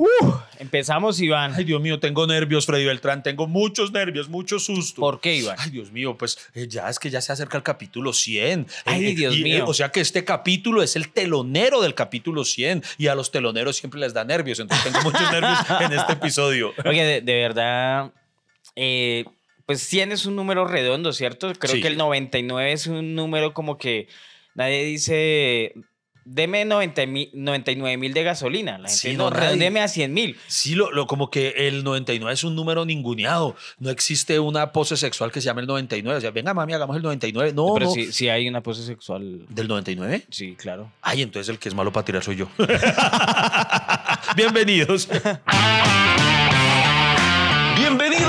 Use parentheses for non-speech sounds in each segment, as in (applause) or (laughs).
Uh, empezamos, Iván. Ay, Dios mío, tengo nervios, Freddy Beltrán. Tengo muchos nervios, mucho susto. ¿Por qué, Iván? Ay, Dios mío, pues eh, ya es que ya se acerca el capítulo 100. Ay, Dios y, mío. o sea que este capítulo es el telonero del capítulo 100 y a los teloneros siempre les da nervios. Entonces tengo muchos nervios (laughs) en este episodio. Oye, de, de verdad, eh, pues 100 es un número redondo, ¿cierto? Creo Sí. que el 99 es un número como que nadie dice, deme 90 mi- 99 mil de gasolina. La gente Sí, no, redondeme a 100 mil. Sí, lo, lo- como que el 99 es un número ninguneado. No existe una pose sexual que se llame el 99. O sea, venga, mami, hagamos el 99. No, Pero no. sí, sí hay una pose sexual. ¿Del 99? Sí, claro. Ay, entonces el que es malo para tirar soy yo. (laughs) Bienvenidos. (laughs)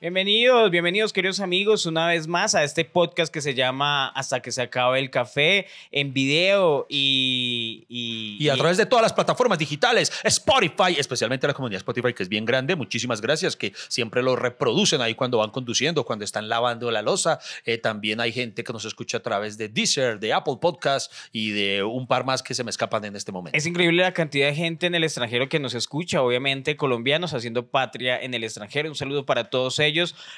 Bienvenidos, bienvenidos queridos amigos una vez más a este podcast que se llama Hasta que se acabe el café en video y... Y, Y a través de todas las plataformas digitales, Spotify, especialmente la comunidad Spotify, que es bien grande, muchísimas gracias, que siempre lo reproducen ahí cuando van conduciendo, cuando están lavando la losa. Eh, también hay gente que nos escucha a través de Deezer, de Apple Podcast y de un par más que se me escapan en este momento. Es increíble la cantidad de gente en el extranjero que nos escucha, obviamente colombianos haciendo patria en el extranjero. Un saludo para todos ellos,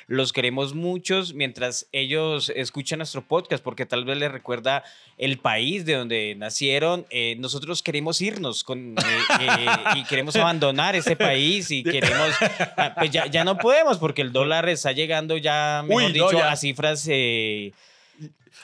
los queremos muchos mientras ellos escuchan nuestro podcast porque tal vez les recuerda el país de donde nacieron. Eh, nosotros queremos irnos con, eh, eh, y queremos abandonar ese país y queremos, ah, pues ya, ya no podemos porque el dólar está llegando ya, mejor Uy, no, dicho, ya. a cifras... eh,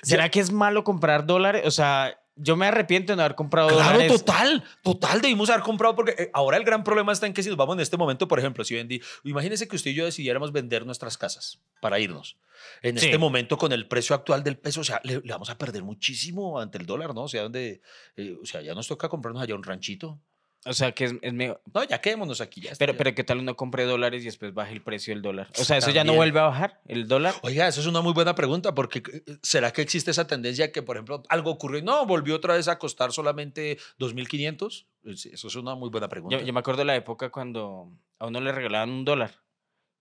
¿Será que es malo comprar dólares? O sea, yo me arrepiento de no haber comprado Claro, dólares. total, total, debimos haber comprado porque eh, ahora el gran problema está en que si nos vamos en este momento, por ejemplo, si vendí, imagínense que usted y yo decidiéramos vender nuestras casas para irnos. En Sí. este momento, con el precio actual del peso, o sea, le, le vamos a perder muchísimo ante el dólar, ¿no? O sea, donde, eh, o sea, ya nos toca comprarnos allá un ranchito. O sea, que es, es mejor. No, ya quedémonos aquí. Ya Pero, pero ¿qué tal uno compre dólares y después baje el precio del dólar? O sea, ¿eso ya no vuelve a bajar el dólar? Oiga, eso es una muy buena pregunta, porque eh, ¿será que existe esa tendencia que, por ejemplo, algo ocurrió y no, volvió otra vez a costar solamente 2.500? Es- Eso es una muy buena pregunta. Yo, yo me acuerdo de la época cuando a uno le regalaban un dólar.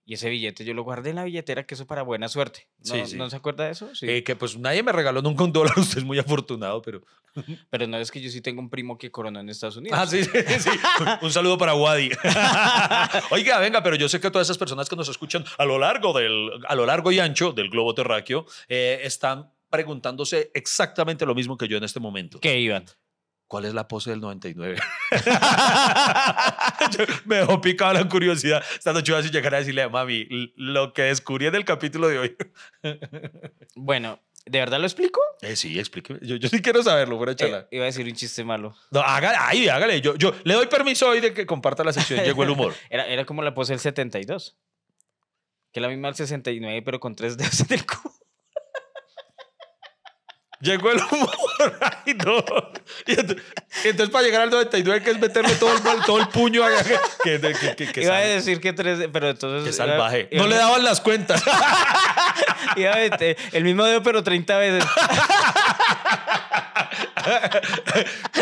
Y ese billete yo lo guardé en la billetera, que eso para buena suerte. ¿No, Sí, sí. ¿no se acuerda de eso? Sí. Eh, que pues nadie me regaló nunca un dólar, (laughs) usted es muy afortunado, pero... (laughs) Pero no es que yo sí tengo un primo que coronó en Estados Unidos. Ah, sí, sí, sí. (laughs) Un saludo para Wadi. Oiga, venga, pero yo sé que todas esas personas que nos escuchan a lo largo, del, a lo largo y ancho del globo terráqueo eh, están preguntándose exactamente lo mismo que yo en este momento. ¿Qué, Iván? ¿Cuál es la pose del 99? Yo- (laughs) (laughs) me dejó picada la curiosidad. Esta noche voy a llegar a decirle a mami lo que descubrí en el capítulo de hoy. (laughs) Bueno, ¿de verdad lo explico? Eh, sí, explíqueme. Yo, yo sí quiero saberlo, fuera Eh, chala. iba a decir un chiste malo. No, hágale, ay, hágale. Yo, yo le doy permiso hoy de que comparta la sección. Llegó el humor. Era, era como la pose del 72. Que es la misma del 69, pero con tres dedos en el cubo. Llegó el humor. Ay, no. Y ent- y entonces, para llegar al 99, que es meterle todo el, todo el puño. a- Que, que, que, que, que iba a decir que tres, pero entonces... que salvaje. iba- No le daban las cuentas. (laughs) iba a meter el mismo dedo, pero 30 veces.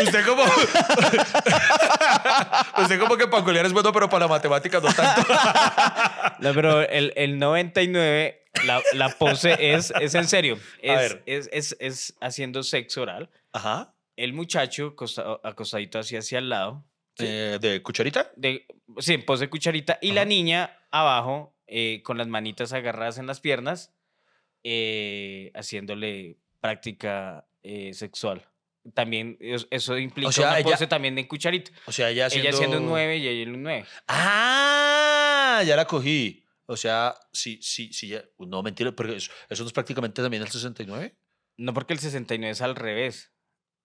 Usted como... Usted como que para es bueno, pero para la matemática no tanto. (laughs) No, pero el, el 99, la, la pose es, es en serio. Es, ver. Es, es, es haciendo sexo oral. Ajá. El muchacho acosta- acostadito así hacia el lado. Eh, ¿De cucharita? De, sí, en pose cucharita. Y la niña abajo, eh, con las manitas agarradas en las piernas, eh, haciéndole práctica eh, sexual. También es- eso implica O sea, una ella- pose también en cucharita. O sea, ella haciendo... Ella siendo un 9 y ella un 9. Ah, ya la cogí. O sea, sí, sí, sí. ya- No, mentira, porque eso, eso no es prácticamente también el 69. No porque el 69 es al revés.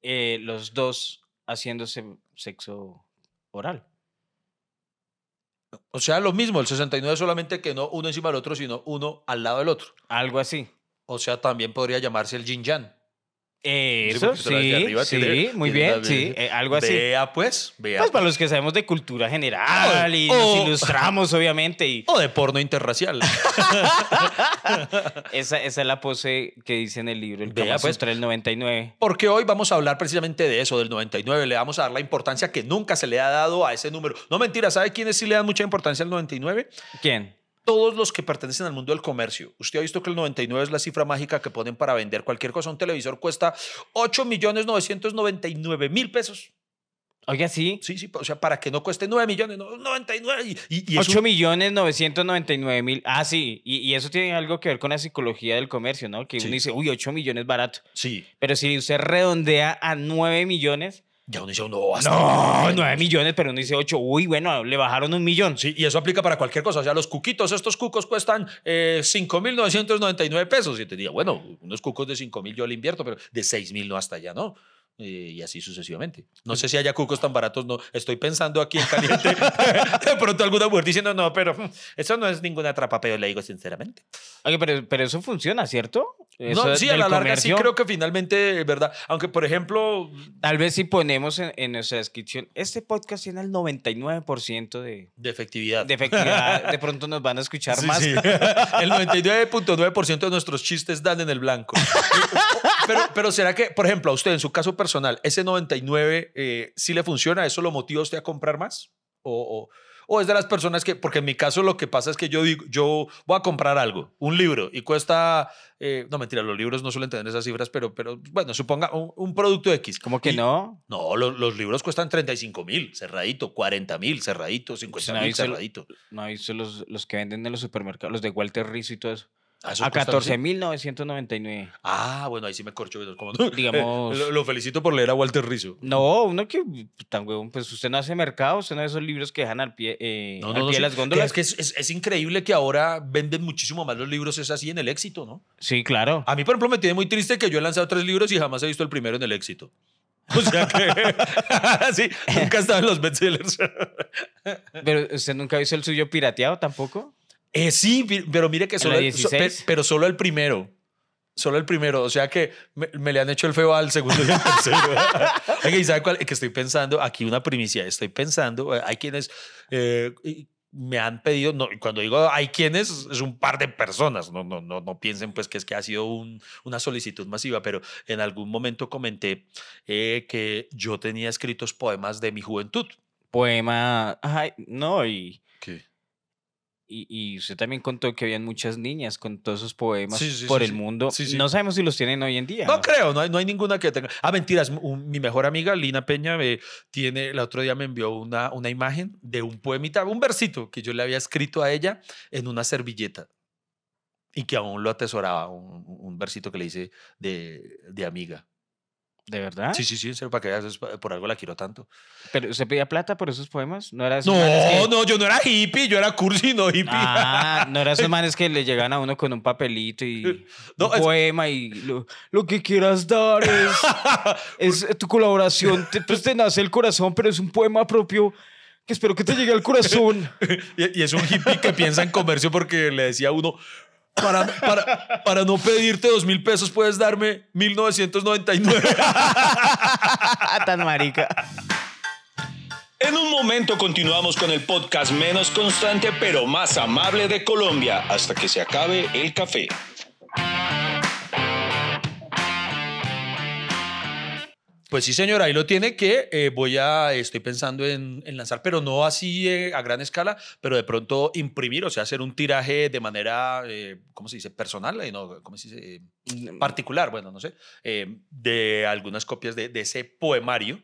Eh, los dos haciéndose sexo oral. O sea, lo mismo, el 69 solamente que no uno encima del otro, sino uno al lado del otro. Algo así. O sea, también podría llamarse el yin Eso, de sí, arriba, sí, tiene- muy bien, sí, eh, algo así. Vea pues, vea. Pues para los que sabemos de cultura general y Oh, nos oh. ilustramos, obviamente. Y O de porno interracial. (laughs) esa, esa es la pose que dice en el libro, el Vea, pues. Del 99. Porque hoy vamos a hablar precisamente de eso, del 99. Le vamos a dar la importancia que nunca se le ha dado a ese número. No mentira, ¿sabe quiénes sí le dan mucha importancia al 99? ¿Quién? Todos los que pertenecen al mundo del comercio. Usted ha visto que el 99 es la cifra mágica que ponen para vender cualquier cosa. Un televisor cuesta 8 millones 999 mil pesos. Oiga, sí. Sí, sí, o sea, para que no cueste 9 millones, no, 99. Y, y, y es 8 un- millones 999 mil. Ah, sí. Y, y eso tiene algo que ver con la psicología del comercio, ¿no? Que Sí. uno dice, uy, 8 millones barato. Sí, Pero si usted redondea a 9 millones. Ya uno dice, no, hasta No, bien. 9 millones, pero uno dice 8. Uy, bueno, le bajaron un millón. Sí, y eso aplica para cualquier cosa. O sea, los cuquitos, estos cucos cuestan eh, 5.999 pesos. Y te diría, bueno, unos cucos de 5.000 yo le invierto, pero de 6.000 no hasta allá, ¿no? Eh, y así sucesivamente. No sé si haya cucos tan baratos, no. Estoy pensando aquí en caliente. (laughs) de pronto alguna mujer diciendo, no, pero mm, eso no es ninguna atrapapeo, le digo sinceramente. Oye, pero, pero eso funciona, ¿cierto? Eso no, sí, a la larga sí comercio. creo que finalmente, ¿verdad? Aunque, por ejemplo, Tal vez si ponemos en, en nuestra descripción, este podcast tiene el 99% de, de efectividad. de efectividad, de pronto nos van a escuchar Sí, más. sí. (laughs) El 99.9% de nuestros chistes dan en el blanco. (laughs) pero, pero será que, por ejemplo, a usted en su caso personal, ese 99 eh, sí le funciona, ¿eso lo motiva a usted a comprar más? O, o- o es de las personas que, porque en mi caso lo que pasa es que yo digo, yo voy a comprar algo, un libro, y cuesta, eh, no mentira, los libros no suelen tener esas cifras, pero, pero bueno, suponga un, un producto X. ¿Cómo que Y- no? No, lo- los libros cuestan 35 mil, cerradito, 40 mil, cerradito, 50 no, mil, cerradito. No, he visto los, los que venden en los supermercados, los de Walter Rizzo y todo eso. Ah, ¿eso A cuesta así? 14.999. Ah, bueno, ahí sí me corcho. Como, (laughs) no, Digamos- lo, lo felicito por leer a Walter Rizzo. No, uno que tan huevón, pues usted no hace mercado, usted no ve esos libros que dejan al pie, eh, No, al no, pie de las góndolas. Es que es, es- es increíble que ahora venden muchísimo más los libros, es así en el éxito, ¿no? Sí, claro. A mí, por ejemplo, me tiene muy triste que yo he lanzado tres libros y jamás he visto el primero en el éxito. (laughs) O sea que, (laughs) sí, nunca en los bestsellers. Pero usted nunca ha visto el suyo pirateado tampoco. Eh, sí, pero mire que ¿En solo, el- so- pe- 16? pero solo el primero. Solo el primero. O sea que me, me le han hecho el feo al segundo y al (laughs) tercero. (laughs) Oiga, ¿y sabe cuál? Que estoy pensando, aquí una primicia, estoy pensando, eh, hay quienes eh, me han pedido, no, cuando digo hay quienes, es un par de personas, no, no, no, no piensen pues que es que ha sido un- una solicitud masiva, pero en algún momento comenté eh, que yo tenía escritos poemas de mi juventud. Poema. Ay, no, y, ¿Qué? Y, y usted también contó que habían muchas niñas con todos esos poemas Sí, sí, por sí, el mundo. No sabemos si los tienen hoy en día. No ¿no? creo, no hay, no hay ninguna que tenga. Ah, mentiras. un- mi mejor amiga, Lina Peña, me tiene, el otro día me envió una, una imagen de un poemita, un versito que yo le había escrito a ella en una servilleta y que aún lo atesoraba, un, un versito que le hice de, de amiga. ¿De verdad? Sí, sí, sí, en serio, para que veas, es por algo la quiero tanto. ¿Pero usted pedía plata por esos poemas? ¿No era esos No, manes que- no, yo no era hippie, yo era cursi, no hippie. Ah, no eran esos manes que le llegan a uno con un papelito y No, un es- poema y lo, lo que quieras dar es, (laughs) es tu colaboración. Te, pues te nace el corazón, pero es un poema propio que espero que te llegue al corazón. (laughs) Y, y es un hippie que piensa en comercio porque le decía a uno, para, para, para no pedirte dos mil pesos puedes darme 1999. (laughs) Tan marica. En un momento continuamos con el podcast menos constante pero más amable de Colombia hasta que se acabe el café. Pues sí, señora, ahí lo tiene que eh, voy a, estoy pensando en, en lanzar, pero no así eh, a gran escala, pero de pronto imprimir, o sea, hacer un tiraje de manera, eh, ¿cómo se dice? Personal, eh, no, ¿cómo se dice? Eh, particular, bueno, no sé, de algunas copias de, de ese poemario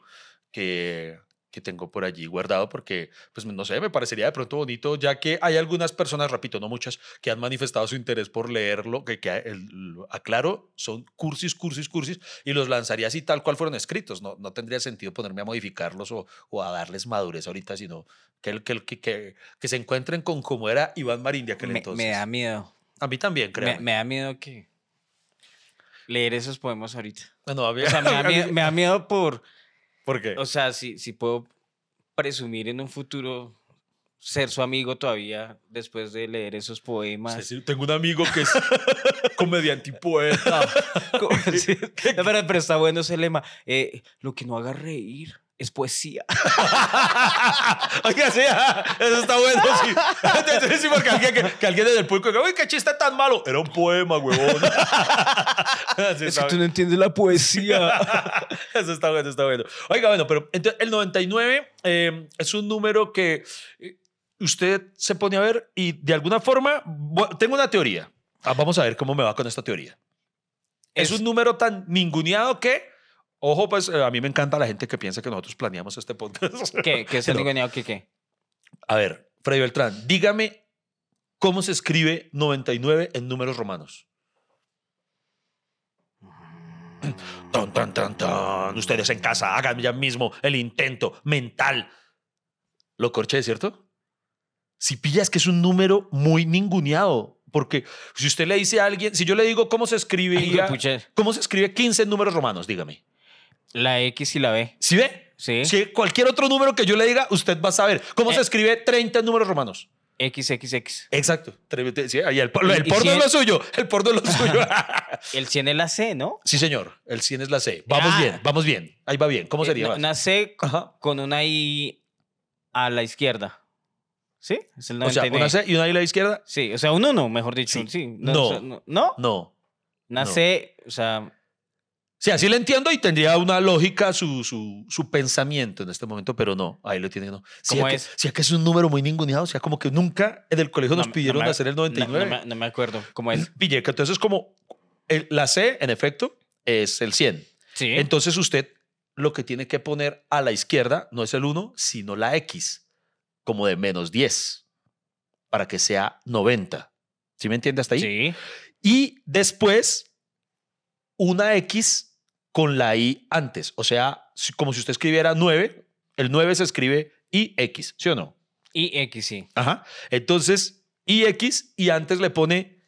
que, que tengo por allí guardado porque, pues no sé, me parecería de pronto bonito, ya que hay algunas personas, repito, no muchas, que han manifestado su interés por leerlo, que, que el- aclaro, son cursis, cursis, cursis, y los lanzaría así tal cual fueron escritos. No, no tendría sentido ponerme a modificarlos o, o a darles madurez ahorita, sino que, que, que, que, que se encuentren con cómo era Iván Marín de aquel Me, entonces. me da miedo. A mí también, creo. Me, me da miedo que leer esos poemas ahorita. No, a mí- O sea, (laughs) me da miedo, me da miedo por, ¿Por qué? o sea, si, si puedo presumir en un futuro ser su amigo todavía después de leer esos poemas. Tengo un amigo que es (laughs) comediante y poeta. (laughs) (laughs) No, pero, pero está bueno ese lema. Eh, lo que no haga reír es poesía. (laughs) Oiga, sí, eso está bueno, sí. Entonces, sí, porque alguien, que, que alguien desde el público diga, uy, qué chiste tan malo. Era un poema, huevón. (laughs) Sí, es que tú no entiendes la poesía. (laughs) Eso está bueno, está bueno. Oiga, bueno, pero entonces, el 99 eh, es un número que eh, usted se pone a ver y de alguna forma, tengo una teoría. Ah, vamos a ver cómo me va con esta teoría. Es, Es- un número tan ninguneado que, ojo, pues eh, a mí me encanta la gente que piensa que nosotros planeamos este podcast. (laughs) ¿Qué? ¿Qué es el Pero, ninguneado? ¿Qué qué? A ver, Freddy Beltrán, dígame cómo se escribe 99 en números romanos. Tan, tan, tan, tan. Ustedes en casa, hagan ya mismo el intento mental. Lo corché, ¿cierto? Si pillas que es un número muy ninguneado, porque si usted le dice a alguien, si yo le digo cómo se Ay, escribiría, pucha, cómo se escribe 15 en números romanos, dígame. La X y la B. ¿Sí ve? Sí. Si cualquier otro número que yo le diga, usted va a saber. ¿Cómo se Eh. escribe 30 en números romanos? XXX. Exacto. Sí, ahí el, el y porno es lo suyo. El porno es lo (laughs) suyo. El 100 es la C, ¿no? sí, señor. El 100 es la C. Vamos Ah. bien, vamos bien. Ahí va bien. ¿Cómo Eh, sería? más? Una C Ajá. con una I a la izquierda. ¿Sí? Es el O sea, 99. una C y una I a la izquierda. Sí, o sea, un 1, mejor dicho. Sí. Sí. No. o sea, no. ¿No? No. Una no. C, o sea, Sí, así le entiendo y tendría una lógica su, su, su pensamiento en este momento, pero no, ahí lo tiene. No. Si ¿Cómo que, es? Si es que es un número muy ninguneado, o sea, como que nunca en el colegio nos no- pidieron no me- hacer el no- 99. No, me, no me acuerdo cómo es. (clears throat) Pille, que entonces como el- la C, en efecto, es el 100. Sí. Entonces usted lo que tiene que poner a la izquierda no es el 1, sino la X, como de menos 10, para que sea 90. ¿Sí me entiende hasta ahí? sí. Y después una X con la I antes. O sea, como si usted escribiera 9, el 9 se escribe IX, ¿sí o no? Y X, sí. Ajá. Entonces, IX y antes le pone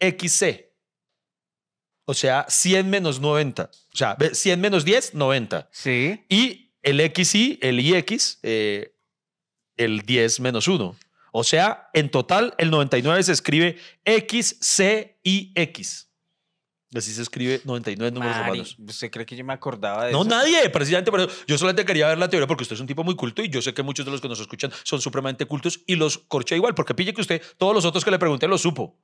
XC. O sea, 100 menos 90. O sea, ve, 100 menos 10, 90. Sí. Y el XI, el IX, eh, el 10 menos 1. O sea, en total, el 99 se escribe XCIX. Así se escribe 99 números Mari, romanos. ¿Usted cree que yo me acordaba de No, eso? nadie, precisamente por eso. Yo solamente quería ver la teoría porque usted es un tipo muy culto y yo sé que muchos de los que nos escuchan son supremamente cultos y los corché igual, porque pille que usted, todos los otros que le pregunté lo supo,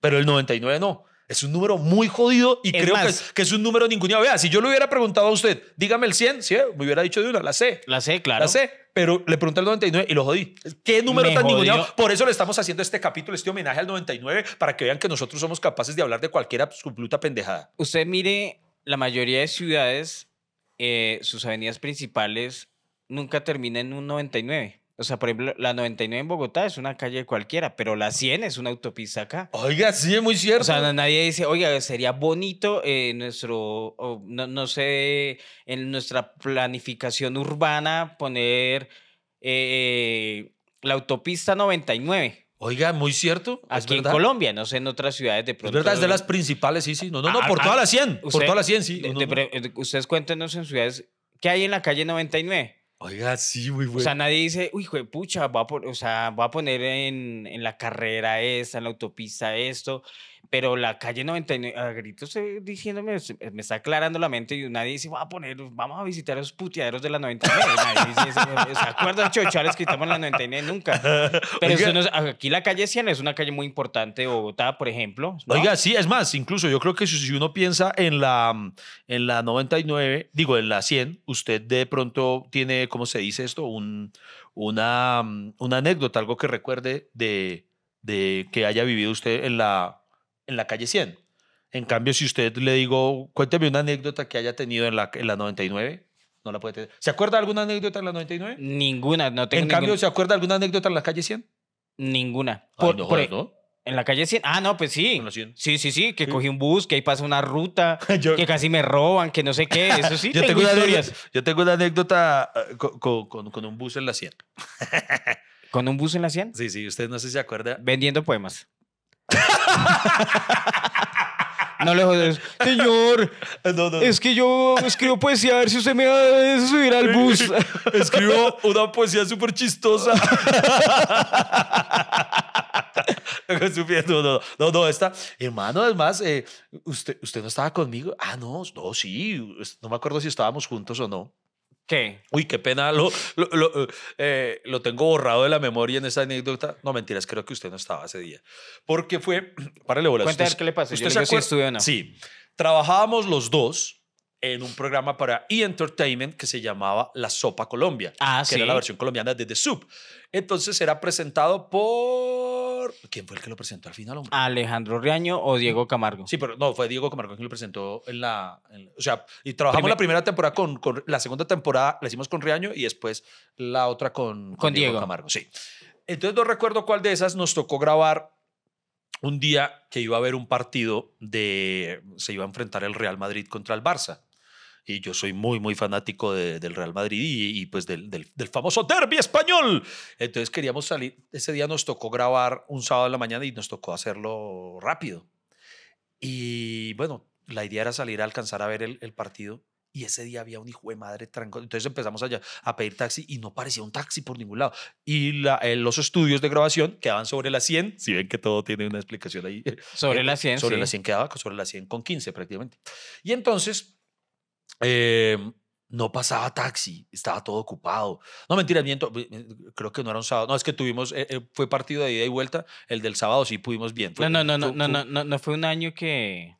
pero el 99 no. Es un número muy jodido y Es creo que más- que es un número ninguneado. Vea, si yo le hubiera preguntado a usted, dígame el 100, ¿sí? me hubiera dicho de una, la C. La C, claro. La sé, pero le pregunté el 99 y lo jodí. ¿Qué número Me tan jodió. ninguneado? Por eso le estamos haciendo este capítulo, este homenaje al 99, para que vean que nosotros somos capaces de hablar de cualquier absoluta pendejada. Usted mire, la mayoría de ciudades, eh, sus avenidas principales nunca terminan en un 99. O sea, por ejemplo, la 99 en Bogotá es una calle cualquiera, pero la 100 es una autopista acá. Oiga, sí, es muy cierto. O sea, na- nadie dice, oiga, sería bonito eh, nuestro, no, no sé, en nuestra planificación urbana poner eh, la autopista 99 Oiga, muy cierto. es aquí en. Colombia, no sé, en otras ciudades de Es pronto. verdad, es de las principales, sí, sí. No, no, no, Ah, por ah, todas las 100. Por todas las 100, sí. No, no, no. eh, ustedes cuéntenos en ciudades, ¿qué hay en la calle 99? Oiga, sí, muy O bueno. sea, nadie dice, uy, jue pucha, voy a, o sea, voy a poner en, en la carrera esta, en la autopista esto, pero la calle 99, a gritos eh, diciéndome, se- me está aclarando la mente y nadie dice, voy a poner, vamos a visitar los puteaderos de la 99. Nadie dice eso, ¿Se acuerdan, chochales que estamos en la 99? Nunca. (laughs) Pero Oiga. eso no es- aquí la calle 100 es una calle muy importante de Bogotá, por ejemplo. ¿no? Oiga, sí, es más, incluso yo creo que si uno piensa en la, en la 99, digo, en la 100, usted de pronto tiene, ¿cómo se dice esto? Un, una, mm, una anécdota, algo que recuerde de, de que haya vivido usted en la, en la calle 100. En cambio, si usted le digo, cuénteme una anécdota que haya tenido en la, en la 99, no la puede tener. ¿Se acuerda de alguna anécdota en la 99? Ninguna, no tengo En cambio, ¿se acuerda de alguna anécdota en la calle 100? ninguna. Ay, Por- no por- ¿no? En la calle 100. Ah, no, pues sí. En la 100. Sí, sí, sí, que Sí. cogí un bus, que ahí pasa una ruta, (laughs) Yo- que casi me roban, que no sé qué. Eso sí, (laughs) yo, tengo, tengo una historias. anécdota, yo tengo una anécdota eh, co- co- con, con un bus en la 100. ¿Con un bus en la 100? Sí, sí, usted no sé si se acuerda. Vendiendo poemas. (laughs) (laughs) No le jodes. Señor, (laughs) No, no. es que yo escribo poesía, a ver si usted me va a subir al bus. (laughs) Escribo una poesía súper chistosa. no, no, no, no, esta, hermano, además, eh, usted, ¿usted no estaba conmigo? Ah, no, no, sí, no me acuerdo si estábamos juntos o no. ¿Qué? Uy, qué pena, lo, lo, lo, eh, lo tengo borrado de la memoria en esa anécdota. No, mentiras, creo que usted no estaba ese día. Porque fue, (clears throat) párale bolas. Usted- qué le pasó, yo ¿Usted le se digo si estuve o no. Sí, trabajábamos los dos en un programa para E! Entertainment que se llamaba La Sopa Colombia, Ah, que sí. era la versión colombiana de The Soup. Entonces era presentado por... ¿Quién fue el que lo presentó al final, hombre? ¿Alejandro Riaño o Diego Camargo? Sí, pero no, fue Diego Camargo quien lo presentó en la... en- o sea, y trabajamos Primer- la primera temporada con, con... La segunda temporada la hicimos con Riaño y después la otra con, Con Diego. Camargo, sí. Entonces no recuerdo cuál de esas nos tocó grabar un día que iba a haber un partido de... Se iba a enfrentar el Real Madrid contra el Barça. Y yo soy muy, muy fanático de- del Real Madrid y, y, pues del, del, del famoso derby español. Entonces queríamos salir. Ese día nos tocó grabar un sábado en la mañana y nos tocó hacerlo rápido. Y bueno, la idea era salir a alcanzar a ver el, el partido. Y ese día había un hijo de madre tranco. Entonces empezamos allá a pedir taxi y no parecía un taxi por ningún lado. Y la- eh, los estudios de grabación quedaban sobre la 100. Si ven que todo tiene una explicación ahí. Sobre Eh, la 100, Sobre sí. la 100 quedaba, sobre la 100 con 15 prácticamente. Y entonces eh, no pasaba taxi, estaba todo ocupado. No, mentira, miento, creo que no era un sábado. No, es que tuvimos, eh, eh, fue partido de ida y vuelta. El del sábado sí pudimos bien. Fue- No, no, no, no, fue- no, no, no, no fue un año que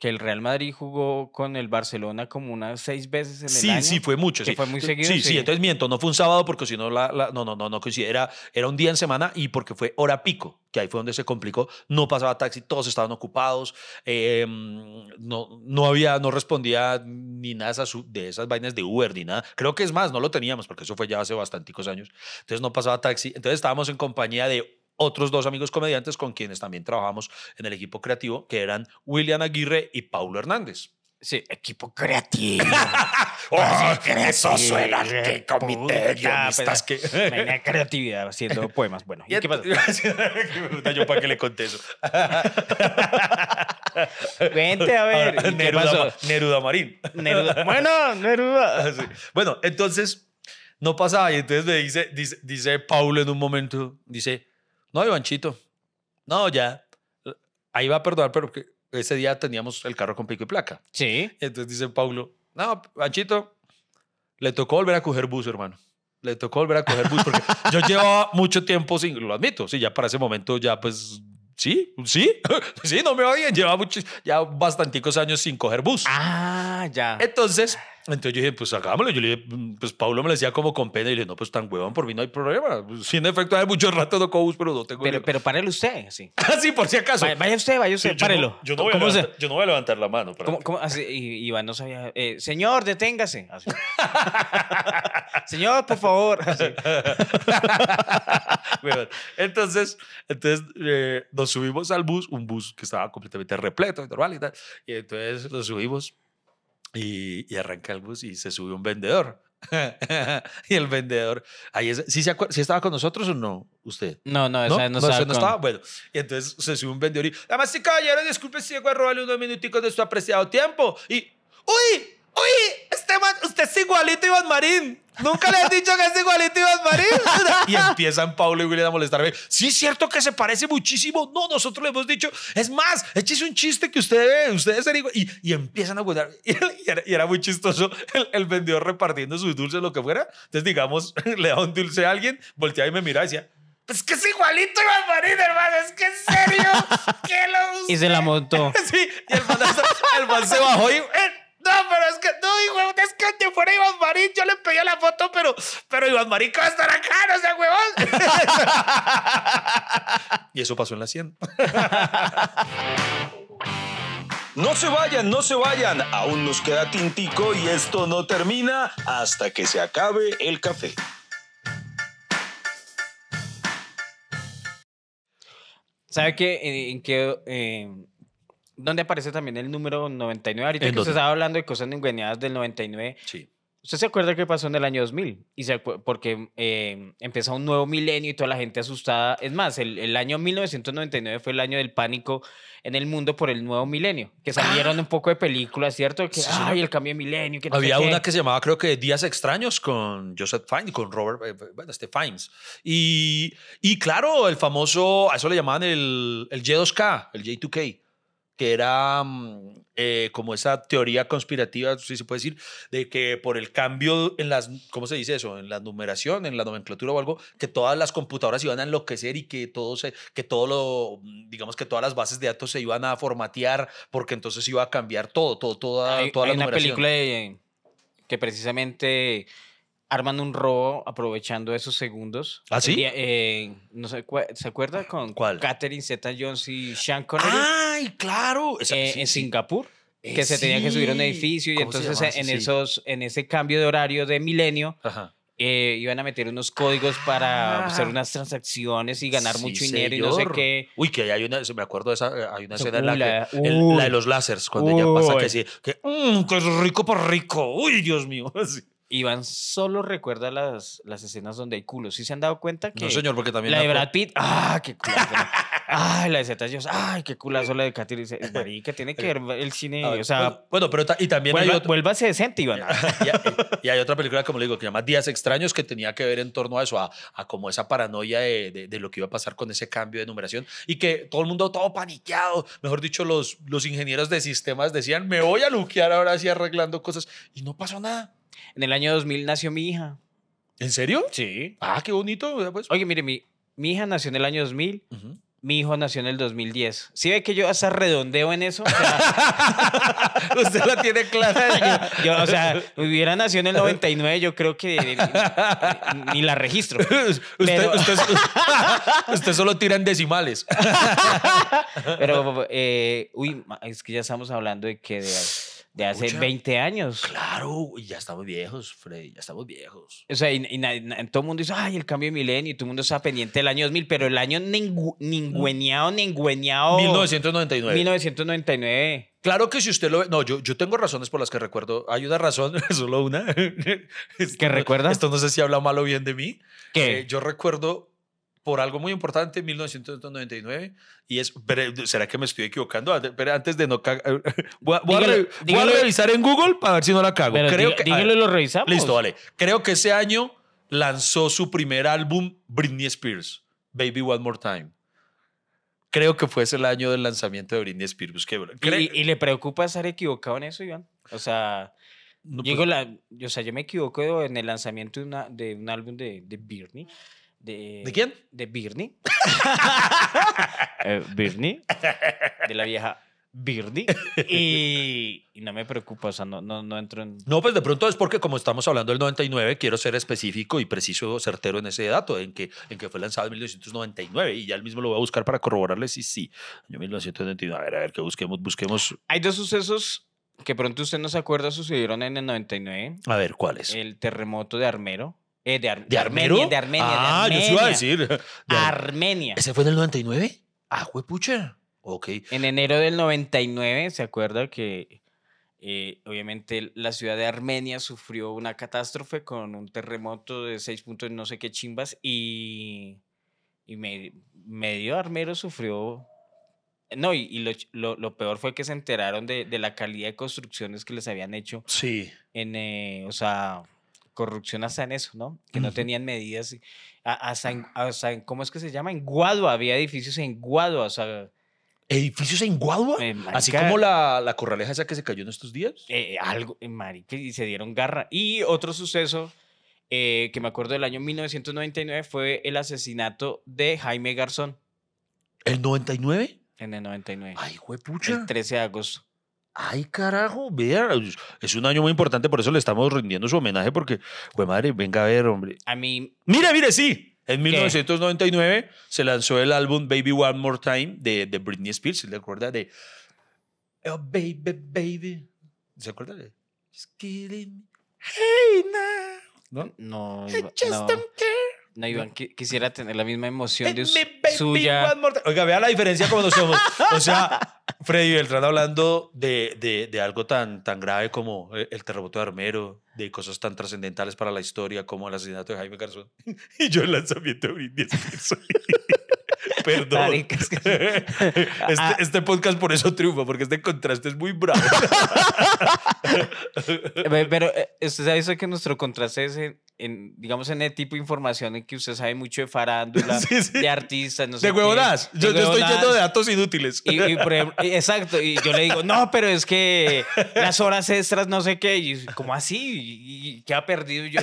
que el Real Madrid jugó con el Barcelona como unas seis veces en el Sí, año. sí, fue mucho. que sí. fue muy Sí, seguido, Sí, sí, sí. entonces miento, no fue un sábado porque si no, la, la- no, no, no, no. Era, era un día en semana y porque fue hora pico, que ahí fue donde se complicó. No pasaba taxi, todos estaban ocupados, eh, no, no había, no respondía ni nada de esas, de esas vainas de Uber ni nada. Creo que es más, no lo teníamos porque eso fue ya hace bastanticos años. Entonces no pasaba taxi. Entonces estábamos en compañía de otros dos amigos comediantes con quienes también trabajamos en el equipo creativo, que eran William Aguirre y Paulo Hernández. Sí, equipo creativo. (laughs) ¡Oh, eso suena que comité puta, guionistas que... (laughs) Creatividad haciendo poemas. Bueno, ¿y Y qué pasó? (laughs) entonces- Yo para qué le conté eso. Vente a ver. ¿y ¿Qué Neruda, pasó? Ma- Neruda Marín. Neruda. Bueno, Neruda. Sí. Bueno, entonces no pasaba y entonces me dice, dice, dice Paulo en un momento, dice, no, Ivanchito, no, ya, ahí va a perdonar, pero que ese día teníamos el carro con pico y placa. Sí. Entonces dice Paulo, no, Ivanchito, le tocó volver a coger bus, hermano. Le tocó volver a coger bus porque yo llevaba mucho tiempo sin, lo admito, sí, ya para ese momento ya pues, sí, sí, (laughs) sí, no me va bien, llevaba muchos, ya bastanticos años sin coger bus. Ah, ya. Entonces, entonces yo dije, pues hagámoslo. Yo le dije, mm, pues Pablo me lo decía como con pena y le dije, no, pues tan huevón, por mí no hay problema. Pues, Sí, en efecto, hace mucho rato no cojo bus, pero no tengo Pero, lío". pero párelo usted, sí. (laughs) Ah, sí, por si acaso. Vaya, vaya usted, vaya Sí, usted, yo no- párelo. Yo no, voy a ¿Cómo se- levantar, yo no voy a levantar la mano. para- ¿Cómo, cómo así? Y Iván no sabía. eh, señor, deténgase. Así. (laughs) señor, por favor. (laughs) Huevón. (laughs) Entonces, entonces eh, nos subimos al bus, un bus que estaba completamente repleto, normal y tal. Y entonces nos subimos y, y arranca el bus y se sube un vendedor. (laughs) y el vendedor, ahí es, ¿sí, se ¿sí estaba con nosotros o no? Usted. No, no, ¿No? esa no, No, estaba ese no con- estaba. Bueno, y entonces se sube un vendedor y, además, sí, caballero, disculpe si llego a robarle unos minuticos de su apreciado tiempo. Y, ¡uy! ¡Uy! Este man, usted es igualito a Iván Marín. ¿Nunca le has dicho que es igualito a Iván Marín? (laughs) y empiezan Pablo y William a molestarme. Sí, es cierto que se parece muchísimo. No, nosotros le hemos dicho. Es más, échese un chiste que usted, usted es igual. Y, y empiezan a contar. Y, era, y era muy chistoso el, el vendedor repartiendo sus dulces, lo que fuera. Entonces, digamos, (laughs) le da un dulce a alguien, volteaba y me miraba y decía, pues que es igualito Iván Marín, hermano. Es que en serio, (laughs) que lo Y se la montó. Sí, y el man, el man se bajó y... eh, no, pero es que... No, hijo, es que de fuera Iván Marín. Yo le pedí la foto, pero... Pero Iván Marín que va a estar acá, no sea huevón. (laughs) y eso pasó en la 100. (laughs) No se vayan, no se vayan. Aún nos queda tintico y esto no termina hasta que se acabe el café. ¿Sabe qué? En, en qué, eh, ¿Dónde aparece también el número 99? Ahorita ¿En que usted estaba hablando de cosas ninguneadas del 99. Sí. ¿Usted se acuerda qué pasó en el año 2000? Y se porque eh, empezó un nuevo milenio y toda la gente asustada. Es más, el, el año 1999 fue el año del pánico en el mundo por el nuevo milenio. Que salieron un poco de películas, ¿cierto? Que, Ah. Sí, ay, el cambio de milenio. Que no Había qué". una que se llamaba, creo que Días Extraños con Joseph Fiennes y con Robert, eh, bueno, este Fiennes. Y, y claro, el famoso, a eso le llamaban el, el J2K, el J2K, que era mm, eh, como esa teoría conspirativa, si se puede decir, de que por el cambio en las, ¿cómo se dice eso? En la numeración, en la nomenclatura o algo, que todas las computadoras iban a enloquecer y que todo, se, que todo lo, digamos que todas las bases de datos se iban a formatear porque entonces iba a cambiar todo, todo, toda, hay, toda hay la una numeración. película de- que precisamente arman un robo aprovechando esos segundos. ¿Ah, sí? Día- eh, no sé, ¿Se acuerda con ¿Cuál? Catherine Zeta-Jones y Sean Connery ¡Ay, claro! Esa- eh, sí, en sí. Singapur? Eh, que se tenía que subir a un sí. edificio y ¿Cómo se entonces en Sí. esos en ese cambio de horario de milenio eh, iban a meter unos códigos para hacer Ah. unas transacciones y ganar Sí, mucho dinero y no sé señor. qué. Uy, que hay una, me acuerdo de esa, eh, hay una escena en la, uy, la- que, el- uy. la de los láseres, cuando ella pasa Uy. que sí, que, mmm, que es rico por rico, uy, Dios mío. (laughs) Sí. Iván solo recuerda las, las escenas donde hay culos. ¿Sí se han dado cuenta que No, señor, porque también... la de Brad Pitt, ah, qué culazo. Ay, la de Zeta Jones, ay, qué culazo la de Catherine. Zeta- Marica, tiene que ver el cine, o sea, bueno, pero ta- y también hay vuelva, otra... vuélvase decente, Iván. (laughs) y, hay- y hay otra película, como le digo, que se llama Días Extraños, que tenía que ver en torno a eso, a, a como esa paranoia de, de- de lo que iba a pasar con ese cambio de numeración y que todo el mundo todo paniqueado, mejor dicho, los, los ingenieros de sistemas decían, me voy a luquear ahora así arreglando cosas y no pasó nada. En el año 2000 nació mi hija. ¿En serio? Sí. Ah, qué bonito. Pues. Oye, mire, mi, mi hija nació en el año 2000, Ujú. mi hijo nació en el 2010. ¿Sí ve que yo hasta redondeo en eso? O sea, (laughs) Usted la tiene clara. (laughs) yo, yo, o sea, hubiera nacido en el 99, yo creo que ni, ni la registro. (laughs) usted, Pero- usted- usted solo tira en decimales. Pero, eh, uy, es que ya estamos hablando de que de, de hace Pucha. 20 años. Claro, ya estamos viejos, Freddy, ya estamos viejos. O sea, y, y todo el mundo dice, ay, el cambio de milenio, y todo el mundo está pendiente del año 2000, pero el año ningu- ningüeneado, ningüeneado. 1999. 1999. Claro que si usted lo ve. No, yo, yo tengo razones por las que recuerdo. Hay una razón, (laughs) solo una. ¿Que no- recuerda? Esto no sé si habla mal o bien de mí. ¿Qué? Eh, yo recuerdo por algo muy importante 1999 y es. ¿Será que me estoy equivocando? Pero antes de no cagar. (laughs) Voy, a- voy a Dígalo- re- voy a revisar en Google para ver si no la cago. Pero Creo diga- que. dígalo y lo revisamos. Listo, vale. Creo que ese año lanzó su primer álbum Britney Spears, Baby One More Time. Creo que fue ese el año del lanzamiento de Britney Spears. Que, ¿Y, y le preocupa estar equivocado en eso, Iván? O sea, no, digo pues, la, o sea, yo me equivoco en el lanzamiento de, una, de un álbum de, de Birney. De, ¿De quién? De Birney. Eh, Birney. De la vieja Birney. Y, y no me preocupa, o sea, no, no, no entro en... No, pues de pronto es porque como estamos hablando del 99, quiero ser específico y preciso, certero en ese dato, en que, en que fue lanzado en 1999 y ya el mismo lo voy a buscar para corroborarle si sí. Año 1999, a ver, a ver, que busquemos, busquemos. Hay dos sucesos que pronto usted no se acuerda sucedieron en el 99. A ver, ¿cuáles? El terremoto de Armero. Eh, de, Ar- ¿De Armero? Armenia, de Armenia. de Ah, yo sí iba a Armenia. decir. de Ar- Armenia. ¿Ese fue en el 99? Ah, pucha. Ok. En enero del 99, ¿se acuerda que eh, obviamente la ciudad de Armenia sufrió una catástrofe con un terremoto de 6 puntos no sé qué chimbas y, y me- medio armero sufrió... No, y, y lo, lo- lo peor fue que se enteraron de, de la calidad de construcciones que les habían hecho Sí. en, eh, o sea, corrupción hasta en eso, ¿no? Que no tenían medidas, hasta en, hasta en- ¿cómo es que se llama? En Guadua, había edificios en Guadua, o sea... ¿Edificios en Guadua? eh, Así como la, la corraleja esa que se cayó en estos días. eh, algo, eh, marica, y se dieron garra. Y otro suceso eh, que me acuerdo del año 1999 fue el asesinato de Jaime Garzón ¿El 99? en el 99, Ay, juepucha. el 13 de agosto. Ay, carajo, vea, es un año muy importante, por eso le estamos rindiendo su homenaje, porque, güey, madre, venga a ver, hombre. A mí, Mire, mire, sí. En 1999 se lanzó el álbum Baby One More Time de, de Britney Spears, ¿se le acuerda de Oh, baby, baby? ¿Se acuerda de Just kidding me? Hey, now. ¿No? no, I just no, don't care. No, Iván, qui- quisiera tener la misma emoción de suya. Oiga, vea la diferencia como no somos. (laughs) O sea, Freddy Beltrán hablando de, de, de algo tan, tan grave como eh, el terremoto de Armero, de cosas tan trascendentales para la historia como el asesinato de Jaime Garzón. (laughs) Y yo el lanzamiento de Britney Spears. (laughs) Perdón. (laughs) Este, Ah. este podcast por eso triunfa, porque este contraste es muy bravo. (laughs) Pero eh, usted sabe eso que nuestro contraste es en, en, digamos, en el tipo de información en que usted sabe mucho de farándula, Sí, sí. de artistas, no sé De qué, huevonadas. Yo, yo estoy lleno de datos inútiles. Y, y, por ejemplo, y- exacto, y yo le digo, no, pero es que las horas extras, no sé qué, y como así, y, y queda perdido yo.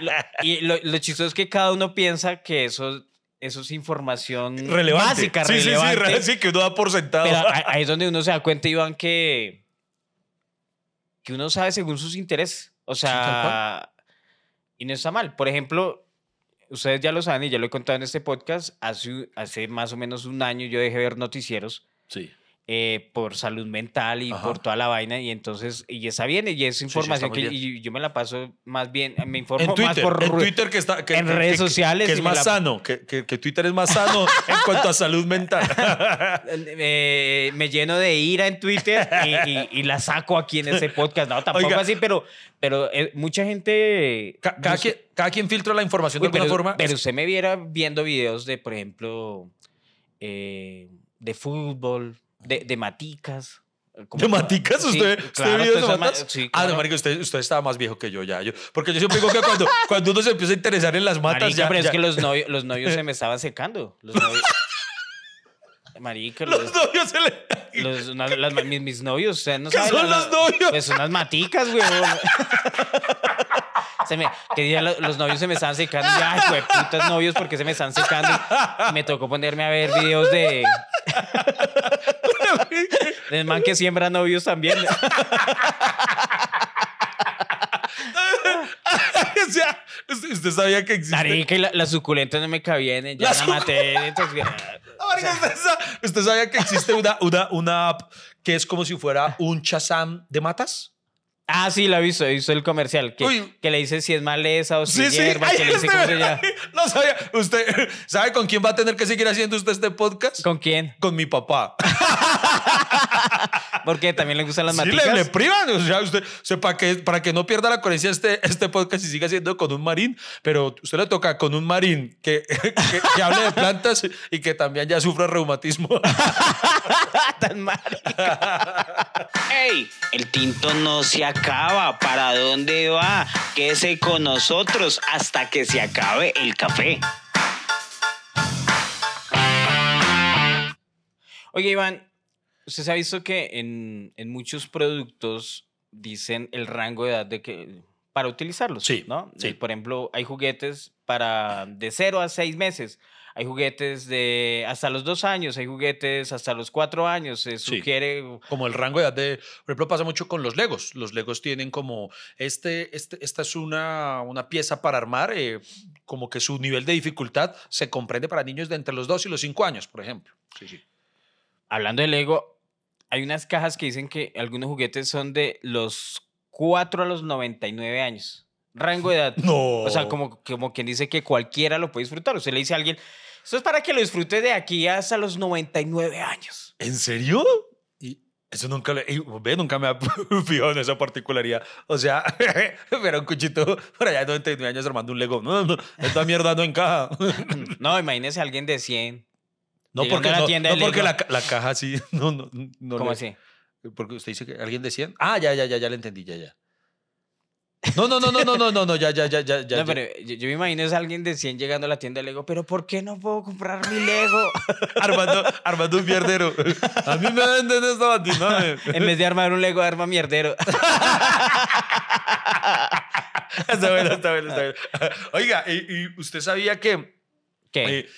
Lo- y lo, lo chistoso es que cada uno piensa que eso, eso es información relevante. básica, sí, relevante. Sí, sí, sí, que uno da por sentado. Pero (laughs) ahí es donde uno se da cuenta, Iván, que, que uno sabe según sus intereses. O sea, y no está mal. Por ejemplo, ustedes ya lo saben y ya lo he contado en este podcast, hace, hace más o menos un año yo dejé de ver noticieros sí. Eh, por salud mental y Ajá. por toda la vaina y entonces, y está bien, y es información que y yo me la paso más bien, me informo En más por en Twitter que está que- en que- redes que- sociales que es más la- sano, que, Twitter es más sano (laughs) en cuanto a salud mental. (laughs) eh, me lleno de ira en Twitter y, y- y la saco aquí en ese podcast. No, tampoco Oiga. así, pero, pero eh, mucha gente... Ca- cada, quien, cada quien filtra la información Uy, de alguna pero, forma. pero usted me viera viendo videos de, por ejemplo, eh, de fútbol, de, de maticas. como- ¿De maticas? Sí, ¿Usted, usted claro, de matas? sí, Ah, no, marica, usted, usted estaba más viejo que yo ya. Yo, porque yo siempre digo que cuando, (laughs) cuando uno se empieza a interesar en las matas, Marica, ya, pero es que los novios, los novios se me estaban secando. Los novios... (laughs) Marica, los, los novios se le... los- las- mis, mis novios, usted no ¿Qué son los novios? Pues unas maticas, güey. (laughs) Se me, que día lo- los novios se me estaban secando. Y, ay, güey, putas novios, porque se me están secando? Y me tocó ponerme a ver videos de. Del man que siembra novios también. (laughs) o sea, usted, usted sabía que existe... Marica, y la, las suculentas no me cabían. Ya Las la maté. entonces, (laughs) Ah, marica, usted, sa- usted sabía que existe una, una, una app que es como si fuera un Shazam de matas? Ah, sí, la he visto, he visto el comercial. Que, Uy. que le dice si es maleza o si Sí, es sí. hierba, Ay, que le dice cómo se llama. (laughs) No sabía. ¿Usted sabe con quién va a tener que seguir haciendo usted este podcast? ¿Con quién? Con mi papá. Porque también le gustan las Sí, maticas. le, le privan. O sea, usted, o sea, para, que, para que no pierda la coherencia este, este podcast y siga siendo con un marín, pero usted le toca con un marín que, (laughs) que, que hable de plantas y que también ya sufra reumatismo. (laughs) Tan mal. ¡Ey! El tinto no se acaba. ¿Para dónde va? Quédese con nosotros hasta que se acabe el café. Oye, Iván, usted se ha visto que en, en muchos productos dicen el rango de edad de que para utilizarlos, Sí, ¿no? sí. Eh, Por ejemplo, hay juguetes para de 0 a 6 meses. Hay juguetes de hasta los 2 años, hay juguetes hasta los 4 años. Se Sí. sugiere como el rango de edad de, por ejemplo, pasa mucho con los Legos. Los Legos tienen como, este, este, esta es una, una pieza para armar, eh, como que su nivel de dificultad se comprende para niños de entre los 2 y los 5 años, por ejemplo. Sí, sí. hablando de Lego, hay unas cajas que dicen que algunos juguetes son de los 4 a los 99 años. Rango de edad. (laughs) No. O sea, como, como quien dice que cualquiera lo puede disfrutar. Usted le dice a alguien, eso es para que lo disfrute de aquí hasta los 99 años. ¿En serio? Y eso nunca, le, ve, nunca me ha (laughs) fijado en esa particularidad. O sea, ver a un cuchito por allá de 99 años armando un Lego. No, no, esta mierda no encaja. (laughs) No, imagínese a alguien de 100. No, porque, la tienda no porque la, la caja así. (laughs) No, no, no ¿Cómo le- así? Porque usted dice que alguien de 100. Ah, ya, ya, ya, ya le entendí, ya, ya. No, no, no, no, no, no, no, no, ya, ya, ya, ya, ya. (laughs) no, pero yo, yo me imagino es alguien de 100 llegando a la tienda de Lego, pero ¿por qué no puedo comprar mi Lego? (laughs) Armando, armando un mierdero. A mí me venden esta batinada. en vez de armar un Lego, arma mierdero. Está bueno, está bueno, está bueno. Oiga, y, y usted sabía que ¿Qué? eh,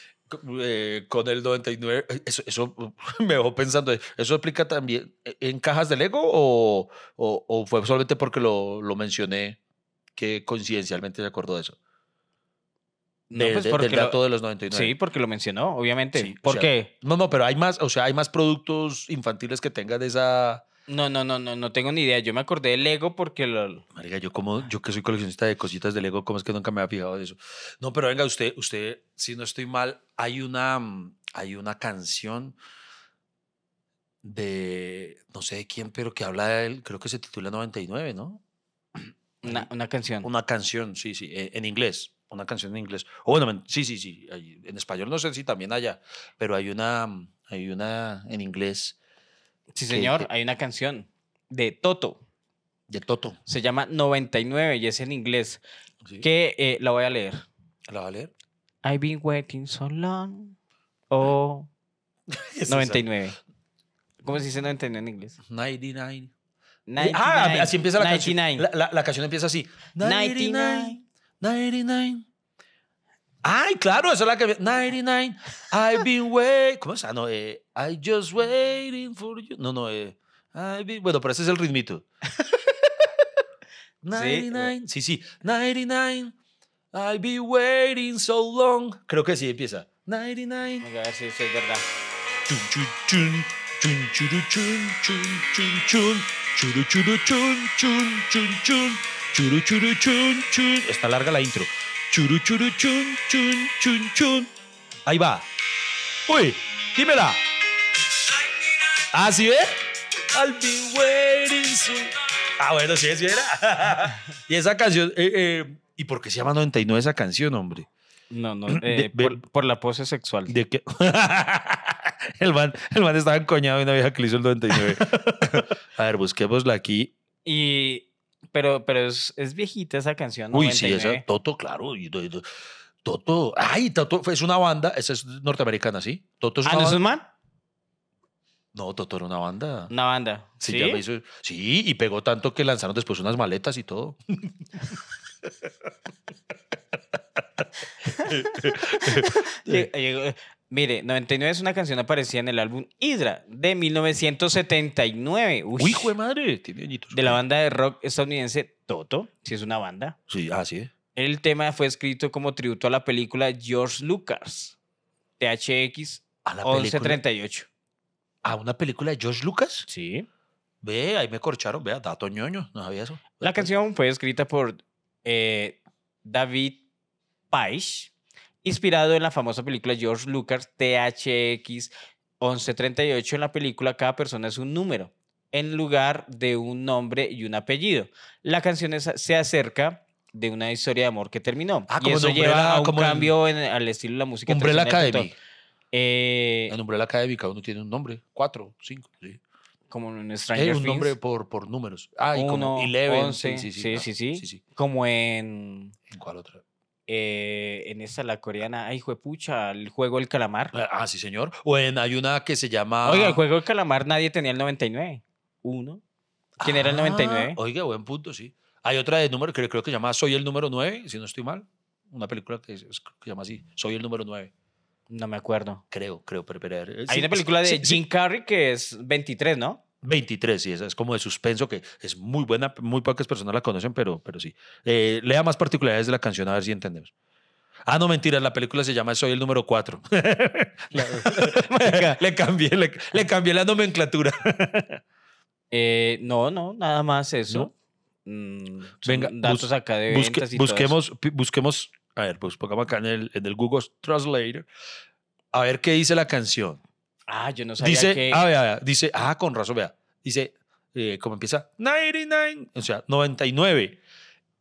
eh, con el 99, eh, eso, eso (laughs) me dejó pensando, ¿eso aplica también en cajas de Lego o, o, o fue solamente porque lo, lo mencioné que coincidencialmente se acordó de eso? no, De- pues de- porque del lo- dato de los 99. Sí, porque lo mencionó, obviamente. Sí, o ¿Por sea, qué? No, no, pero hay más, o sea, hay más productos infantiles que tengan esa... No, no, no, no, no tengo ni idea. Yo me acordé de Lego porque lo... Marica, yo como, yo que soy coleccionista de cositas de Lego, ¿cómo es que nunca me había fijado de eso? No, pero venga, usted, usted, si no estoy mal, hay una, mm, hay una canción, de, no sé de quién, pero que habla de él, creo que se titula 99, ¿no? (clears throat) Una, una canción. Una canción, sí, sí, eh, en inglés. Una canción en inglés. O bueno, men- sí, sí, sí. En español no sé si también haya, pero hay una, mm, hay una en inglés Sí, señor, que- hay una canción de Toto. de Toto. Se llama 99 y es en inglés. ¿sí? Que eh, la voy a leer. ¿La va a leer? I've been waiting so long. Oh, (laughs) Es 99. ¿Cómo se dice 99 en inglés? esa. 99. 99. Ah, así empieza la 99. canción. La, la- la canción empieza así. 99. 99. Ay, claro, esa es la que. 99. I've been waiting. ¿Cómo es? Ah, no, eh, I just waiting for you. No, no, eh. I've been- Bueno, pero ese es el ritmito. (laughs) 99. Sí, sí. 99. I've been waiting so long. Creo que sí, empieza. 99. Vamos a ver si eso es verdad. Chun, chun, chun, chun, churu, chun, chun, chun, chun, churu, churu, chun, chun, chun, chun, churu, churu, chun, chun. Está larga la intro. Churu, churu, chun, chun, chun, chun. Ahí va. Uy, dímela. ¿Ah, sí ve? I'll be waiting so... Ah, bueno, sí, sí era. (laughs) y esa canción... eh, eh, ¿Y por qué se llama 99 esa canción, hombre? No, no, (clears throat) eh, por la pose sexual. ¿De qué? (laughs) el, man, el man estaba encoñado de una vieja que le hizo el 99. (laughs) A ver, busquémosla aquí. Y, pero, pero es, es viejita esa canción. Uy, sí, 99. esa. Toto, claro. y- y- y- Toto. Ay, Toto es una banda. Esa es norteamericana, ¿sí? Toto es Ah, una ¿no es un man? No, Toto era una banda. Una banda. Sí, ¿Sí? ya me hizo- sí, y pegó tanto que lanzaron después unas maletas y todo. (laughs) Lle- llegó- Mire, 99 es una canción aparecida en el álbum Hydra de 1979. Uy, Uy, hijo de madre. Tiene añitos. de la banda de rock estadounidense Toto, si es una banda. Sí, ah, sí. El tema fue escrito como tributo a la película George Lucas, THX A la película. 1138. A una película de George Lucas. Sí. Ve, ahí me corcharon. Vea, dato ñoño. No sabía eso. La canción fue escrita por eh, David Paich, inspirado en la famosa película George Lucas THX 1138. En la película cada persona es un número, en lugar de un nombre y un apellido. La canción es- se acerca de una historia de amor que terminó. Ah, y como eso Umbrella- lleva a un como en- cambio en- al estilo de la música. Umbrella Academy. Eh, En Umbrella Academy cada uno tiene un nombre. Cuatro, cinco, sí. como en Eh, Stranger un Things. nombre por, por números. Ah, y como Uno, Eleven. once, sí, sí, sí. sí, ah, sí, sí. sí, sí. Como en ¿En cuál otra? Eh, en esa la coreana, ay, pucha, el juego del calamar. Ah, Ah, sí, señor. O en, hay una que se llama... Oiga, el juego del calamar nadie tenía el 99. Uno. ¿Quién era el Ah, 99? Oiga, buen punto, sí. Hay otra de número que creo que se llama Soy el número 9, si no estoy mal. Una película que, se llama así, Soy el número 9. No me acuerdo. Creo, creo, pero, pero, eh, Hay sí, una película de sí, Jim Carrey que es 23, ¿no? 23, sí, esa es como de suspenso, que es muy buena, muy pocas personas la conocen, pero, pero sí. Eh, lea más particularidades de la canción a ver si entendemos. Ah, no, mentira, la película se llama Soy el número 4. (laughs) le, cambié, le, le cambié la nomenclatura. (laughs) Eh, no, no, nada más eso. Mm, son Venga, datos acá de Busque- ventas y todo eso. busquemos, busquemos, a ver, pues pongamos acá en el, en el Google Translator, a ver qué dice la canción. Ah, yo no sabía Dice, que... ah, vea, vea, dice, ah, con razón, vea. Dice, eh, ¿cómo empieza? 99, o sea, 99.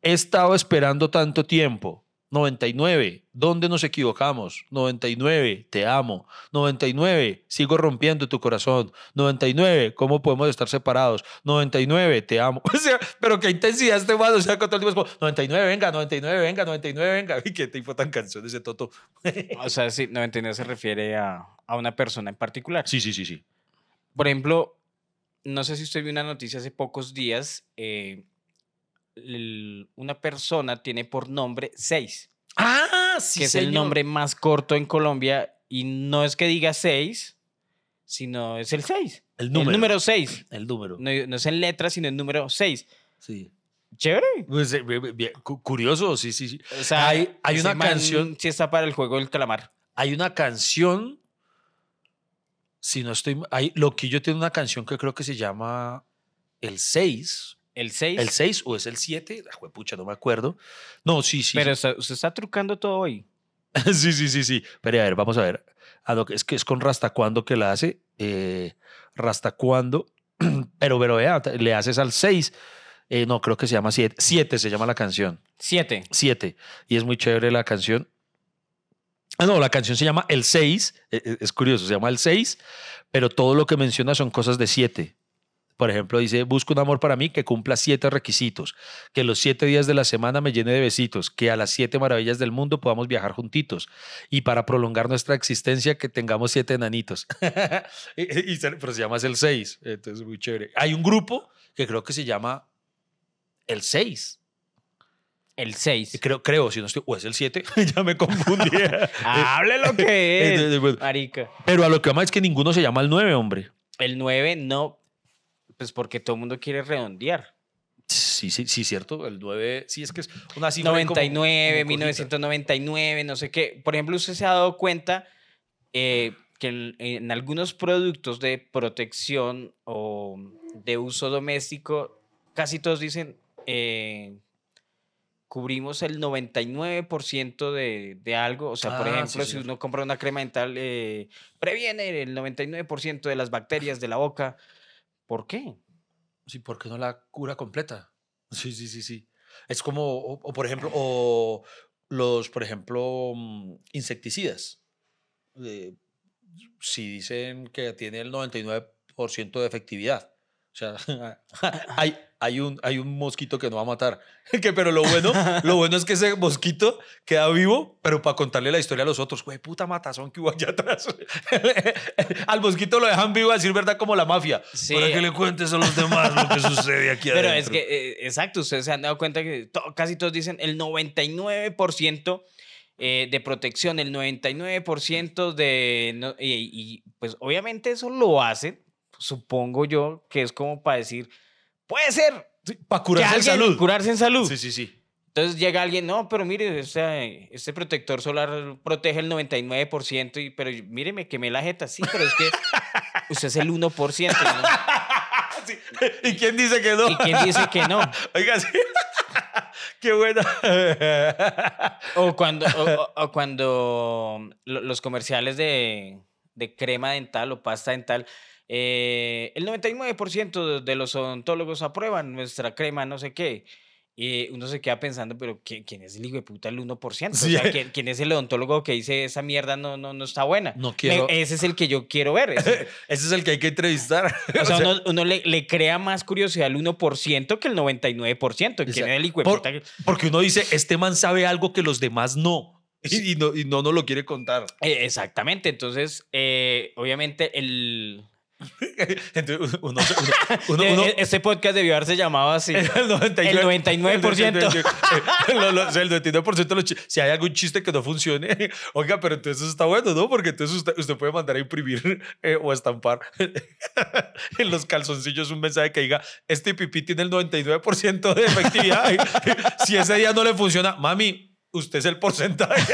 He estado esperando tanto tiempo. 99, ¿dónde nos equivocamos? 99, te amo. 99, sigo rompiendo tu corazón. 99, ¿cómo podemos estar separados? 99, te amo. (laughs) O sea, pero qué intensidad este man, o sea, con todo el tiempo es como, 99, venga, 99, venga, 99, venga. (laughs) Y qué tipo tan canción ese Toto. (laughs) O sea, sí, 99 se refiere a, a una persona en particular. Sí, sí, sí, sí. Por ejemplo, no sé si usted vio una noticia hace pocos días. eh, el- una persona tiene por nombre 6, Ah, sí, que es el señor. nombre más corto en Colombia. Y no es que diga 6, sino es el 6. El El número. número 6. (clears throat) El número. No, no es en letras, sino en número 6. Sí. Chévere. Pues, eh, curioso, sí, sí, sí. O sea, Hay- hay una canción- Sí está para el juego del calamar. Hay una canción, si no estoy, hay, Loquillo tiene una canción que creo que se llama El 6. El 6. ¿El 6 o es el 7? Ah, pucha, no me acuerdo. No, sí, sí. Pero sí. está- trucando todo hoy. (laughs) sí, sí, sí, sí. Pero a ver, vamos a ver. Ah, es que es con Rasta Cuando que la hace. Eh, Rasta Cuando. (clears throat) pero, pero vea, le haces al 6. Eh, no, creo que se llama 7. 7 se llama la canción. Siete. 7. Y es muy chévere la canción. Ah, no, la canción se llama El 6. eh, Es curioso, se llama El 6. Pero todo lo que menciona son cosas de 7. Por ejemplo, dice, busco un amor para mí que cumpla siete requisitos, que los siete días de la semana me llene de besitos, que a las siete maravillas del mundo podamos viajar juntitos y para prolongar nuestra existencia que tengamos siete enanitos. (laughs) Y- y pero se llama el 6, entonces muy chévere. Hay un grupo que creo que se llama el 6. El seis. Creo, creo, si no estoy, o es el 7, (laughs) ya me confundí. (laughs) Hable lo que Entonces, es, marica. Pero a lo que vamos es que ninguno se llama el 9, hombre. El nueve no, pues porque todo el mundo quiere redondear. Sí, sí, sí, cierto. El 9, sí, es que es una cifra. ahí como- 99, como cosita. 1999, no sé qué. Por ejemplo, usted se ha dado cuenta eh, que en, en algunos productos de protección o de uso doméstico, casi todos dicen, eh, cubrimos el 99% de, de algo. O sea, por Ah, sí, ejemplo, si cierto. uno compra una crema dental, eh, previene el 99% de las bacterias de la boca. ¿Por qué? Sí, ¿por qué no la cura completa? Sí, sí, sí, sí. Es como, o por ejemplo, o los, por ejemplo, mm, insecticidas. Eh, si dicen que tiene el 99% de efectividad. O sea, (laughs) hay, hay, un, hay un mosquito que no va a matar. (laughs) Que, pero lo bueno, lo (laughs) bueno es que ese mosquito queda vivo, pero para contarle la historia a los otros, güey, puta matazón que hubo allá atrás. (laughs) Al mosquito lo dejan vivo a decir verdad como la mafia. Sí. Para que le cuentes a los demás lo que sucede aquí Pero adentro. es que, eh, exacto, ustedes se han dado cuenta que to- casi todos dicen el 99% eh, de protección, el 99% de... no- y, y, pues obviamente eso lo hacen, supongo yo, que es como para decir, puede ser para curarse en salud. curarse en salud. Sí, sí, sí. Entonces llega alguien, no, pero mire, este, este protector solar protege el 99%, y, pero mire, me quemé la jeta, sí, pero es que (laughs) usted es el 1%. ¿no? Sí. ¿Y quién dice que no? ¿Y quién dice que no? (laughs) Oiga, sí. (laughs) Qué buena. O cuando, o, o- o cuando lo- los comerciales de, de crema dental o pasta dental, eh, el 99% de- los odontólogos aprueban nuestra crema, no sé qué. Y uno se queda pensando, pero ¿qui- ¿quién es el hijo de puta el 1%? (laughs) Sí. O sea, ¿quién, quién es el odontólogo que dice esa mierda no, no, no está buena? No Me- quiero- ese es el que yo quiero ver. ese- (laughs) Ese es el que hay que entrevistar. (laughs) o sea, uno, uno le, le crea más curiosidad al 1% que el 99%. ¿Quién sea, es el hijo de puta que- Porque uno dice, este man sabe algo que los demás no. Y, y no, y no nos lo quiere contar. Eh, Exactamente, entonces, eh, obviamente, el, (laughs) Entonces, uno, uno, (laughs) uno- uno- eh, este podcast debió haberse llamado así. (laughs) El 99%. El 99%. El, el 99% de los chi- Si hay algún chiste que no funcione, oiga, pero entonces está bueno, ¿no? Porque entonces usted, usted puede mandar a imprimir eh, o estampar en los calzoncillos un mensaje que diga: Este pipí tiene el 99% de efectividad. si ese día no le funciona, mami, usted es el porcentaje.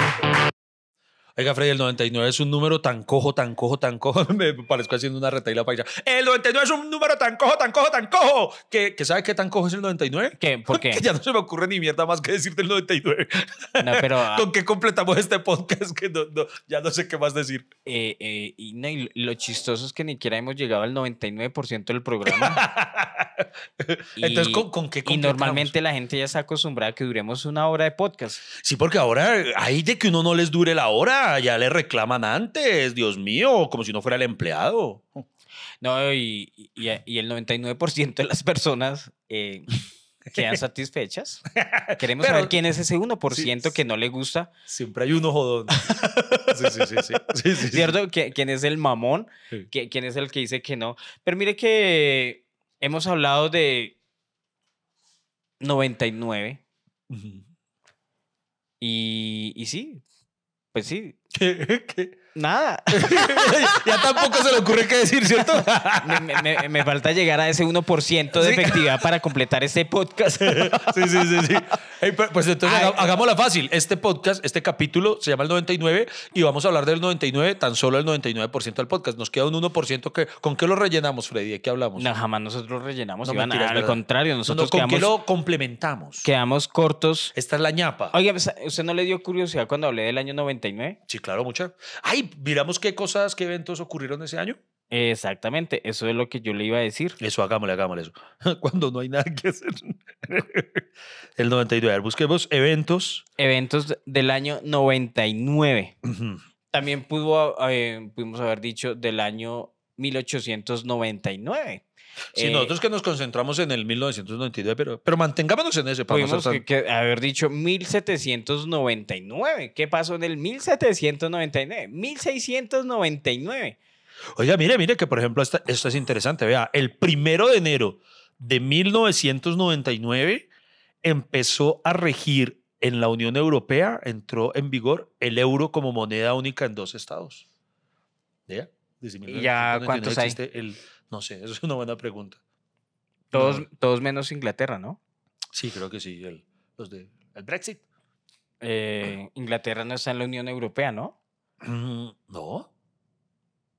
Oiga, Freddy, el 99 es un número tan cojo, tan cojo, tan cojo. (laughs) Me parezco haciendo una retaila paisa. El 99 es un número tan cojo, tan cojo, tan cojo. ¿Que, que sabe qué tan cojo es el 99? ¿Qué? ¿Por qué? (laughs) Que ya no se me ocurre ni mierda más que decir del 99. No, pero (laughs) ah, ¿Con qué completamos este podcast? Que no, no, ya no sé qué más decir. eh, eh, y, no, y lo chistoso es que ni siquiera hemos llegado al 99% del programa. Y- (laughs) Entonces, ¿con, con qué Y normalmente la gente ya está acostumbrada a que duremos una hora de podcast. Sí, porque ahora hay de que uno no les dure la hora. Ya le reclaman antes, Dios mío, como si no fuera el empleado. No, y, y, y el 99% de las personas eh, (laughs) quedan satisfechas. (laughs) Queremos Pero- saber quién es ese 1% Sí, que no le gusta. Siempre hay uno jodón. Sí, sí, sí. sí. sí. ¿Cierto? ¿Qui- ¿Quién es el mamón? Sí. ¿Qui- ¿Quién es el que dice que no? Pero mire que hemos hablado de 99 Ujú. y, y sí, pues sí, (laughs) ¿Qué? ¿Qué? Nada. (laughs) ya tampoco se le ocurre qué decir, ¿cierto? (laughs) me, me- me falta llegar a ese 1% de Sí. efectividad para completar este podcast. Sí, sí, sí, sí. Pues entonces Ay. haga- hagámosla fácil. Este podcast, este capítulo se llama el 99 y vamos a hablar del 99, tan solo el 99% del podcast. Nos queda un 1% que ¿con qué lo rellenamos, Freddy? ¿De qué hablamos? No, jamás nosotros rellenamos. No, Iván. mentiras, al contrario, No, no, nosotros ¿Con qué lo complementamos? quedamos cortos. Esta es la ñapa. Oiga, ¿usted no le dio curiosidad cuando hablé del año 99? Sí, claro, mucha. Ay, miramos qué cosas, qué eventos ocurrieron ese año. Exactamente, eso es lo que yo le iba a decir. Eso, hagámosle, hagámosle eso. (laughs) Cuando no hay nada que hacer. (laughs) El 99. A ver, busquemos eventos. Eventos del año 99. Ujú. También pudo, eh, pudimos haber dicho del año 1899. Sí, Eh, nosotros que nos concentramos en el 1999, pero, pero mantengámonos en ese. Pudimos que- que haber dicho 1799. ¿Qué pasó en el 1799? 1699. Oiga, mire, mire que por ejemplo esta- esto es interesante. Vea, el primero de enero de 1999 empezó a regir en la Unión Europea, entró en vigor el euro como moneda única en dos estados. ¿Ya? Desde ¿Y ya 1999 cuántos hay? el- no sé, eso es una buena pregunta. Todos, No, todos menos Inglaterra, ¿no? sí, creo que sí. El, los de, el Brexit. Eh, Inglaterra no está en la Unión Europea, ¿no? Mm, no.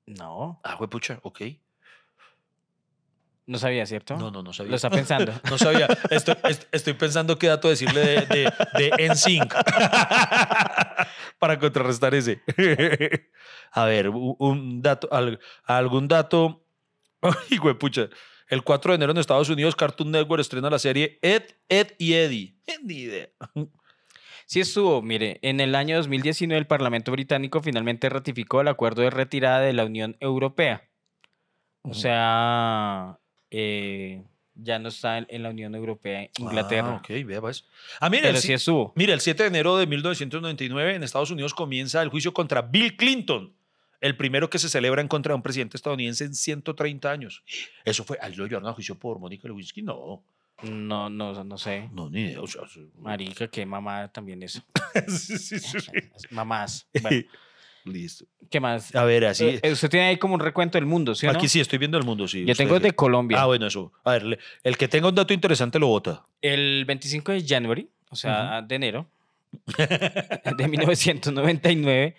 No, Ah, pucha, ok. no sabía, ¿cierto? No, no, no sabía. Lo está pensando. (laughs) No sabía. Estoy, est- estoy pensando qué dato decirle de, de, de NSYNC (laughs) para contrarrestar ese. (laughs) A ver, un dato, al- algún dato. Ay, pucha. El 4 de enero en Estados Unidos, Cartoon Network estrena la serie Ed, Ed y Eddie. Ni idea. Sí estuvo, mire, en el año 2019 el Parlamento británico finalmente ratificó el acuerdo de retirada de la Unión Europea. O sea, eh, ya no está en, la Unión Europea Inglaterra. Ah, ok, vea pues. Ah, mira, Pero el, sí estuvo. mira, el 7 de enero de 1999 en Estados Unidos comienza el juicio contra Bill Clinton, el primero que se celebra en contra de un presidente estadounidense en 130 años. Eso fue, ¿al lo llevaron a juicio por Mónica Lewinsky? No, No, no, no sé. no, ni idea. O sea, sí. Marica, qué mamá también eso. (laughs) Sí, sí, sí. Mamás. (laughs) Bueno, Listo. ¿qué más? A ver, así. Eh, usted tiene ahí como un recuento del mundo, ¿sí o no? Aquí sí, estoy viendo el mundo, sí. Yo tengo de Colombia. Ah, bueno, eso. A ver, el que tenga un dato interesante lo vota. El 25 de January, o sea, de enero (laughs) de 1999,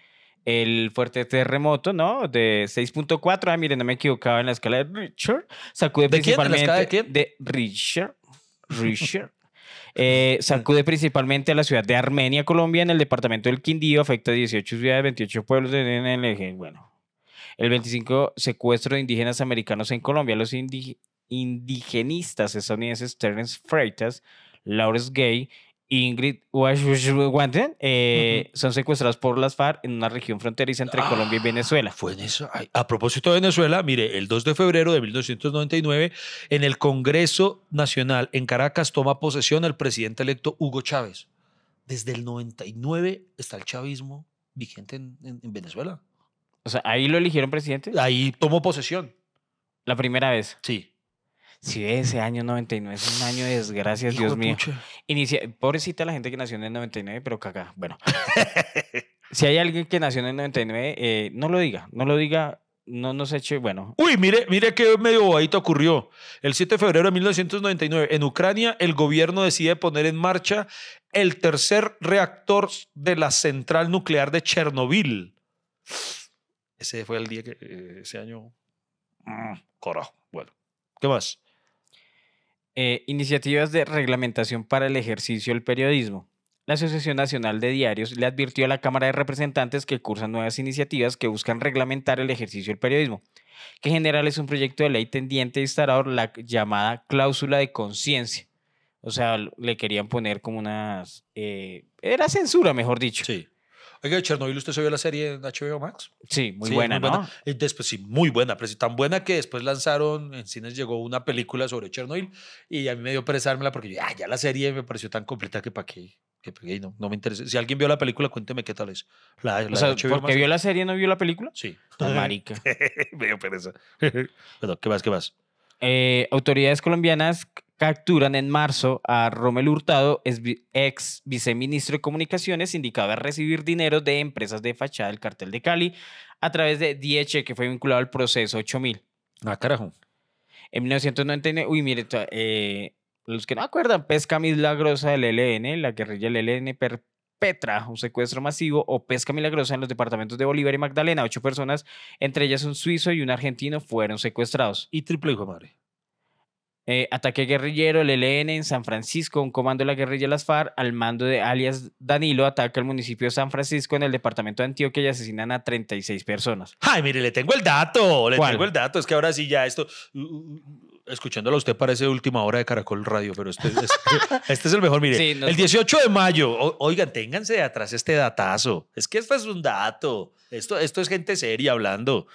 el fuerte terremoto, ¿no? De 6.4. Ah, miren, no me equivocaba en la escala de Richter. Sacude ¿De quién? ¿En la escala de quién? de Richter. Richter. Eh, sacude principalmente a la ciudad de Armenia, Colombia, en el departamento del Quindío, afecta a 18 ciudades, 28 pueblos de- el eje. Bueno, el 25, secuestro de indígenas americanos en Colombia. Los indi- indigenistas estadounidenses Terence Freitas, Lawrence Gay Ingrid Washington eh, son secuestrados por las FARC en una región fronteriza entre Colombia y Venezuela. Fue en eso. Ay, a propósito de Venezuela, mire, el 2 de febrero de 1999, en el Congreso Nacional en Caracas toma posesión el presidente electo Hugo Chávez. Desde el 99 está el chavismo vigente en, en- en Venezuela. O sea, ahí lo eligieron presidente Ahí tomó posesión. la primera vez. Sí. Sí, ese año 99 es un año de desgracias, Hijo Dios mío. Inicia, pobrecita la gente que nació en el 99, pero caga. Bueno, (laughs) si hay alguien que nació en el 99, eh, no lo diga, no lo diga, no nos eche, bueno, Uy, mire, mire qué medio bobadito ocurrió. El 7 de febrero de 1999, en Ucrania, el gobierno decide poner en marcha el tercer reactor de la central nuclear de Chernobyl. Ese fue el día que, eh, ese año. Mm, carajo. Bueno, ¿qué más? Eh, iniciativas de reglamentación para el ejercicio del periodismo. La Asociación Nacional de Diarios le advirtió a la Cámara de Representantes que cursan nuevas iniciativas que buscan reglamentar el ejercicio del periodismo, que en general es un proyecto de ley tendiente a instaurar la llamada cláusula de conciencia. O sea, le querían poner como unas... eh, era censura, mejor dicho. Sí. Oiga, Chernobyl, ¿usted se vio la serie en HBO Max? Sí, muy Sí, buena, ¿no? Y después, sí, muy buena, pero sí, tan buena que después lanzaron, en cines llegó una película sobre Chernobyl y a mí me dio perezármela porque ah, ya la serie me pareció tan completa que para qué, que pa' qué, no, no me interesa. Si alguien vio la película, cuénteme qué tal es. La, la O sea, HBO porque Max. vio la serie, ¿no vio la película? Sí. Tan marica. (laughs) me dio pereza. (laughs) Perdón, ¿qué más, qué más? Eh, autoridades colombianas capturan en marzo a Romel Hurtado, ex vi- ex viceministro de Comunicaciones, indicado a recibir dinero de empresas de fachada del cartel de Cali a través de DH, que fue vinculado al proceso 8000. Ah, carajo. En 1999, uy, mire, eh, los que no acuerdan, pesca milagrosa del ELN, la guerrilla del ELN perpetra un secuestro masivo o pesca milagrosa en los departamentos de Bolívar y Magdalena. Ocho personas, entre ellas un suizo y un argentino, fueron secuestrados. Y triple hijo madre. Eh, ataque guerrillero, el ELN en San Francisco, un comando de la guerrilla de las FARC, al mando de alias Danilo, ataca el municipio de San Francisco en el departamento de Antioquia y asesinan a 36 personas. Ay, mire, le tengo el dato, le ¿Cuál? tengo el dato. Es que ahora sí ya esto, uh, uh, escuchándolo a usted parece última hora de Caracol Radio, pero este, (laughs) este- este es el mejor. Mire, Sí, el 18 de mayo, o- oigan, ténganse de atrás este datazo. Es que esto es un dato. Esto, esto es gente seria hablando.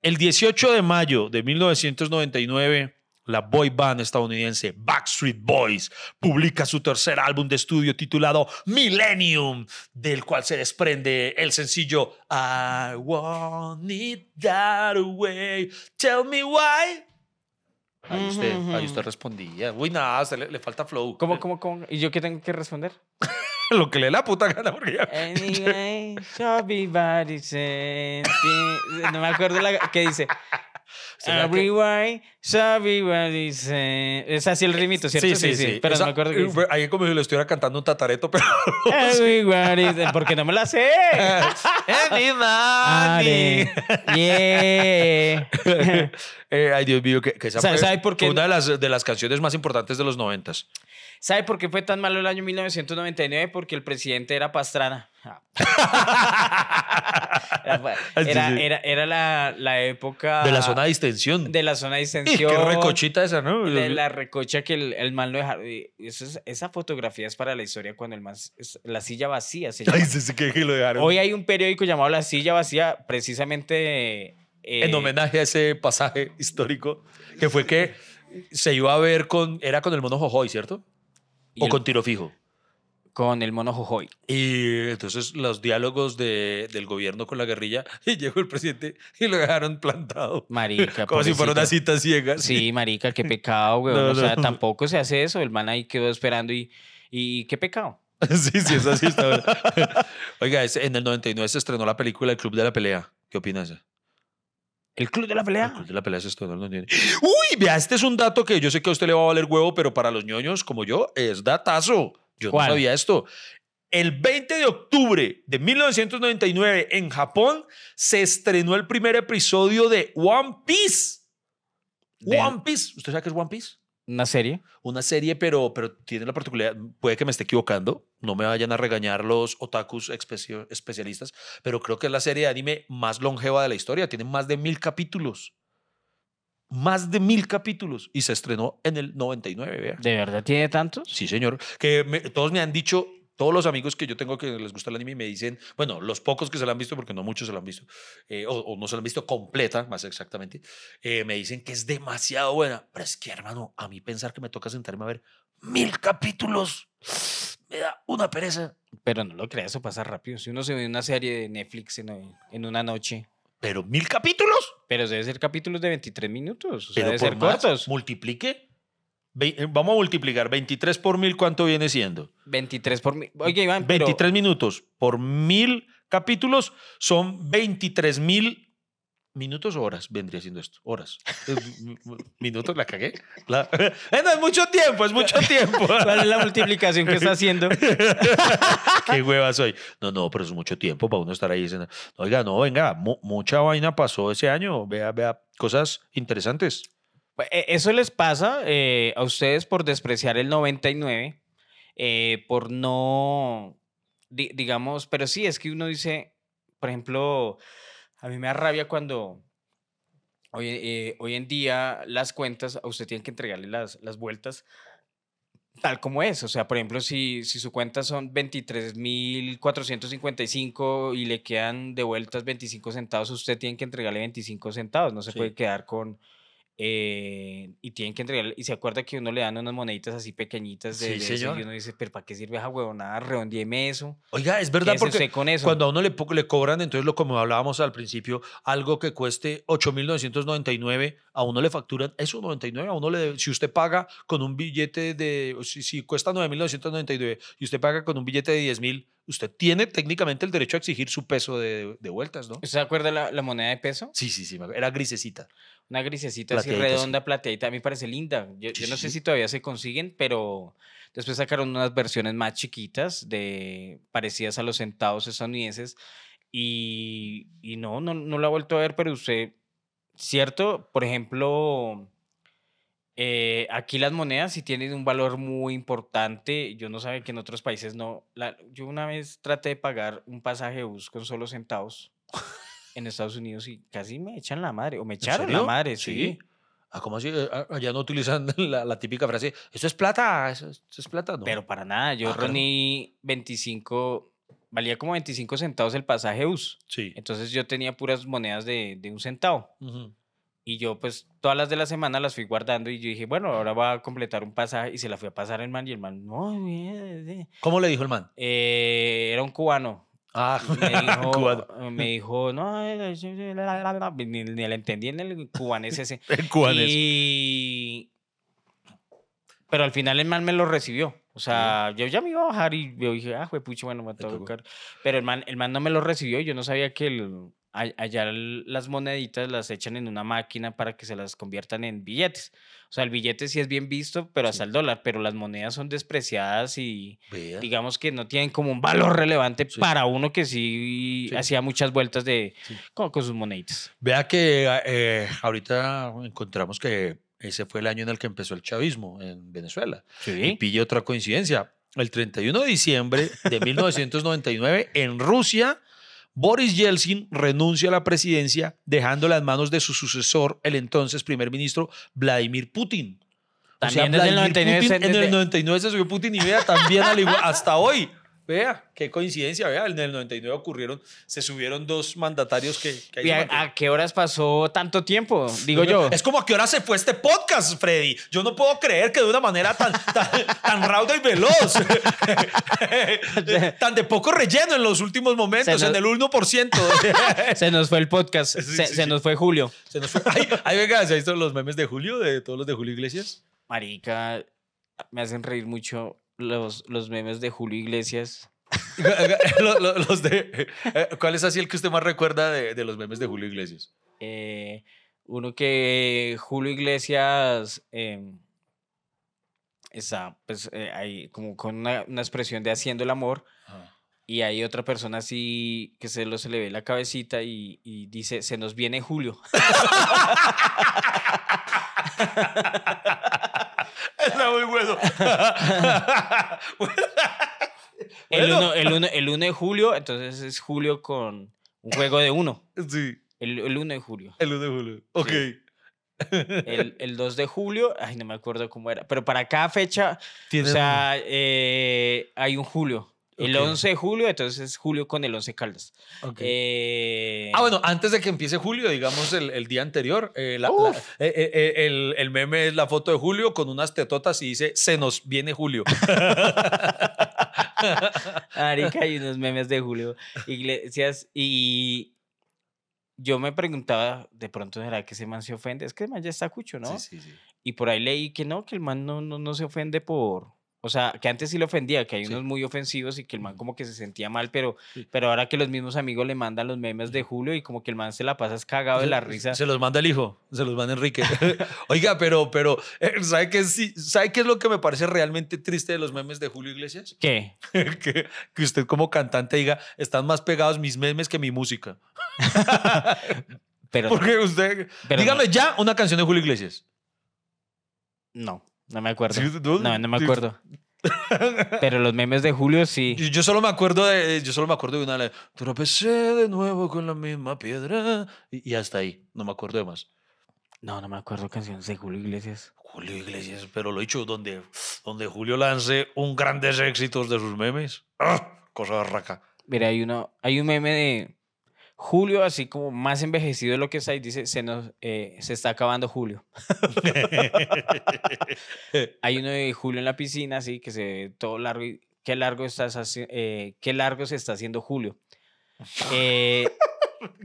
El 18 de mayo de 1999, la boy band estadounidense Backstreet Boys publica su tercer álbum de estudio titulado Millennium, del cual se desprende el sencillo I want it that way. Tell me why. Ahí usted, ahí usted respondía. Uy, nada, usted le, le falta flow. ¿Cómo, cómo, cómo? ¿Y yo qué tengo que responder? (laughs) Lo que le dé la puta gana, porque ya- Anyway. No me acuerdo la que dice. ¿Será que- everybody said. Es así el rimito, ¿cierto? Sí, sí, sí. Pero Esa- no me acuerdo dice. Ahí como si le estuviera cantando un tatareto, pero. (laughs) Said- Porque no me la sé. (laughs) Everybody. Yeah. (laughs) Eh, ay, Dios mío, que, que esa ¿Sabe- fue, sabe por qué? una de las, de las canciones más importantes de los noventas. ¿Sabe por qué fue tan malo el año 1999? Porque el presidente era Pastrana. (laughs) Era, Sí, era, era, era la, la época. De la zona de distensión. Ah, de la zona de (laughs) distensión. qué recochita esa, ¿no? de la recocha que el, el man lo dejaron. es- esa fotografía es para la historia cuando el man. es- la silla vacía se. Ay, sí, sí, que lo dejaron. Hoy hay un periódico llamado La Silla Vacía, precisamente. eh, en homenaje a ese pasaje histórico, que fue que se iba a ver con. Era con el mono Jojoy, ¿cierto? Y O el- con tiro fijo. con el mono Jojoy. Y entonces los diálogos de, del gobierno con la guerrilla, (laughs) y llegó el presidente y lo dejaron plantado. Marica. (laughs) Como si fuera una cita ciega. Sí, marica, qué pecado, güey. No, o sea, no. tampoco se hace eso. El man ahí quedó esperando y, y qué pecado. (laughs) Sí, sí, es así. Está. Oiga, en el 99 se estrenó la película El Club de la Pelea. ¿Qué opinas? El club de la El pelea. Club de la Pelea estrenó en el 99. Uy, vea, este es un dato que yo sé que a usted le va a valer huevo, pero para los ñoños como yo es datazo. Yo ¿Cuál? no sabía esto. El 20 de octubre de 1999 en Japón se estrenó el primer episodio de One Piece. De- One Piece. ¿Usted sabe qué es One Piece? Una serie. Una serie, pero, pero tiene la particularidad, puede que me esté equivocando, no me vayan a regañar los otakus especio- especialistas, pero creo que es la serie de anime más longeva de la historia, tiene más de mil capítulos. Más de mil capítulos y se estrenó en el 99, vea. ¿De verdad tiene tantos? Sí, señor. Que me- todos me han dicho, todos los amigos que yo tengo que les gusta el anime me dicen, bueno, los pocos que se la han visto, porque no muchos se la han visto, eh, o, o no se la han visto completa, más exactamente, eh, me dicen que es demasiado buena. Pero es que, hermano, a mí pensar que me toca sentarme a ver mil capítulos me da una pereza. Pero no lo creas, eso pasa rápido. Si uno se ve una serie de Netflix en, en una noche. Pero mil capítulos. Pero debe ser capítulos de 23 minutos. O sea, Pero debe por ser más, cortos. multiplique. Ve- eh, Vamos a multiplicar 23 por mil, ¿cuánto viene siendo? 23 por mil. Oye, Iván, pero 23 minutos por mil capítulos son 23 mil minutos o horas vendría siendo esto. Horas. (laughs) Eh, minutos, la cagué. La- (laughs) Eh, no, es mucho tiempo, es mucho tiempo. (laughs) ¿cuál es la multiplicación que está haciendo? Qué hueva soy. No, no, pero es mucho tiempo para uno estar ahí diciendo, oiga, no, venga, mu- mucha vaina pasó ese año. Vea, vea, cosas interesantes. Pues, eh, Eso les pasa eh, a ustedes por despreciar el 99, eh, por no, di- digamos, pero sí, es que uno dice, por ejemplo, a mí me da rabia cuando hoy, eh, hoy en día las cuentas, a usted tiene que entregarle las, las vueltas tal como es. O sea, por ejemplo, si, si su cuenta son 23.455 y le quedan de vueltas 25 centavos, usted tiene que entregarle 25 centavos, no se Sí. puede quedar con eh, y tienen que entregar, y se acuerda que uno le dan unas moneditas así pequeñitas de, Sí, de eso, y uno dice, pero ¿para qué sirve esa huevonada? Redondeeme eso. Oiga, es verdad porque con eso. cuando a uno le, le cobran, entonces lo como hablábamos al principio, algo que cueste 8.999, a uno le facturan eso 99, a uno le si usted paga con un billete de si, si cuesta 9.999 y usted paga con un billete de 10.000, usted tiene técnicamente el derecho a exigir su peso de, de vueltas, ¿no? ¿Usted se acuerda la, la moneda de peso? Sí, sí, sí, era grisecita. Una grisecita así Plateadita, sí. redonda, plateadita, a mí me parece linda. Yo, Sí, yo no sí, sé sí. si todavía se consiguen, pero después sacaron unas versiones más chiquitas, de, parecidas a los centavos estadounidenses. Y, y no, no, no lo ha vuelto a ver, pero usted, cierto, por ejemplo, eh, aquí las monedas sí tienen un valor muy importante. Yo no sabía que en otros países no. La- yo una vez traté de pagar un pasaje de bus con solo centavos en Estados Unidos y casi me echan la madre, o me echaron la madre, sí. Ah, ¿cómo así? Eh, ah, Allá no utilizan (laughs) la, la típica frase, eso es plata, eso es, eso es plata, ¿no? Pero para nada, yo Ah, reuní 25, valía como 25 centavos el pasaje de bus. sí. Entonces yo tenía puras monedas de, de un centavo. Ujú. Y yo pues todas las de la semana las fui guardando y yo dije, bueno, ahora va a completar un pasaje y se la fui a pasar al man y el man, no, bien, bien". ¿Cómo le dijo el man? Eh, era un cubano. Ah, Me (laughs) dijo, cubano. me dijo, no, eh, la, la, la", ni, ni le entendí en el cubanés ese. (laughs) El cubanés. Y... Pero al final el man me lo recibió. O sea, yo ya me iba a bajar y yo dije, ah, pucho, bueno, me que tocó. buscar". Pero el man, el man no me lo recibió y yo no sabía que el- a- allá las moneditas las echan en una máquina para que se las conviertan en billetes. O sea, el billete sí es bien visto, pero hasta el dólar, pero las monedas son despreciadas y Vea. digamos que no tienen como un valor relevante Sí. para uno que sí, Sí. hacía muchas vueltas de con, con sus moneditas. Vea que eh, ahorita encontramos que ese fue el año en el que empezó el chavismo en Venezuela. Y pille otra coincidencia. El 31 de diciembre de 1999, en Rusia, Boris Yeltsin renuncia a la presidencia, dejándola en manos de su sucesor, el entonces primer ministro Vladimir Putin. También desde el Vladimir 99 se- Putin- en el 99 se subió Putin y vea, también al igual, hasta hoy. Vea, qué coincidencia, vea, en el 99 ocurrieron, se subieron dos mandatarios que... que ahí ¿Y se a, qué horas pasó tanto tiempo? Digo yo. Es como a qué hora se fue este podcast, Freddy. Yo no puedo creer que de una manera tan, (laughs) tan, tan rauda y veloz, (laughs) tan de poco relleno en los últimos momentos, en el 1%. (laughs) Se nos fue el podcast. Sí, se, sí, se sí. nos fue Julio. Se nos fue. Ay, ay, venga, ¿se ha visto los memes de Julio, de todos los de Julio Iglesias? Marica, me hacen reír mucho los, los memes de Julio Iglesias. (laughs) Los- los- los de, eh, ¿Cuál es así el que usted más recuerda de, de los memes de Julio Iglesias? Eh, uno que Julio Iglesias eh, está pues eh, ahí como con una, una expresión de haciendo el amor y hay otra persona así que se lo se le ve la cabecita y, y dice se nos viene Julio. (laughs) (laughs) Está muy bueno. (laughs) El Bueno. 1 el uno, el uno de julio, entonces es Julio con un juego de uno. sí, El, el 1 de julio. el 1 de Julio. Ok. El, el 2 de julio, ay, no me acuerdo cómo era, pero para cada fecha, o sea, eh, hay un julio. El Ok. 11 de julio, entonces es julio con el 11 Caldas. Eh, Ah, bueno, antes de que empiece julio, digamos el, el día anterior, eh, la- la- Uf. eh, el, el meme es la foto de Julio con unas tetotas y dice, se nos viene Julio. (laughs) Marica, hay unos memes de Julio Iglesias y yo me preguntaba, de pronto será que ese man se ofende, es que el man ya está cucho, ¿no? Sí, sí, sí. Y por ahí leí que no, que el man no, no, no se ofende por... O sea, que antes sí le ofendía, que hay Sí. unos muy ofensivos y que el man como que se sentía mal, pero, Sí. pero ahora que los mismos amigos le mandan los memes de Julio y como que el man se la pasa es cagado de la risa. Se los manda el hijo, se los manda Enrique. (laughs) Oiga, pero, pero eh, ¿sabe, qué, sí- ¿sabe qué es lo que me parece realmente triste de los memes de Julio Iglesias? ¿Qué? (laughs) que, que usted como cantante diga, están más pegados mis memes que mi música. (laughs) Pero Porque usted... Pero dígame no. ya una canción de Julio Iglesias. no, no me acuerdo. No, No, me acuerdo. Pero los memes de Julio sí. Yo, yo solo me acuerdo de, yo solo me acuerdo de una de tropecé de nuevo con la misma piedra y, y hasta ahí, no me acuerdo de más. No, no me acuerdo canciones de Julio Iglesias. Julio Iglesias, pero lo he dicho, donde, donde Julio lance un grandes éxitos de sus memes. ¡Ah! Cosa barraca. Mira, hay uno, hay un meme de Julio, así como más envejecido de lo que está ahí, dice, se, nos, eh, se está acabando Julio. (laughs) Hay uno de Julio en la piscina, así que se ve todo largo. y qué largo, estás eh, qué largo se está haciendo Julio. (laughs) Eh,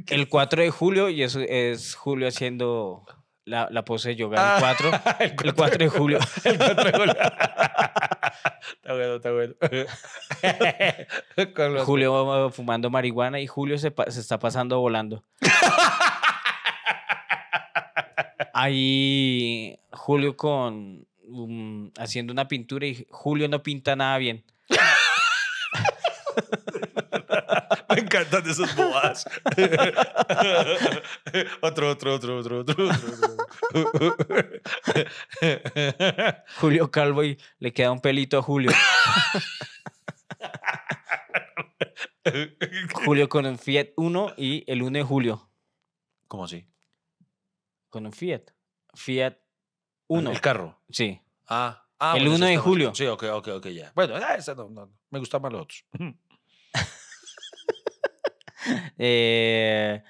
el 4 de julio, y eso es Julio haciendo la, la pose de yoga. El 4, (laughs) el 4 de julio. Está bueno, está bueno. (laughs) Con los- Julio uh, fumando marihuana y Julio se, pa- se está pasando volando. (laughs) Ahí Julio con um, haciendo una pintura y Julio no pinta nada bien. (laughs) Me encantan esas bobadas. otro, otro, otro, otro, otro, otro. Julio Calvo y le queda un pelito a Julio. Julio con un Fiat 1 y el 1 de Julio. ¿Cómo así? Con un Fiat. Fiat 1. El carro. Sí. Ah, ah, El bueno, 1 de julio. Sí, ok, ok, ok, ya. Bueno, ah, esa no, no, me gustan más los otros. (laughs) Eh,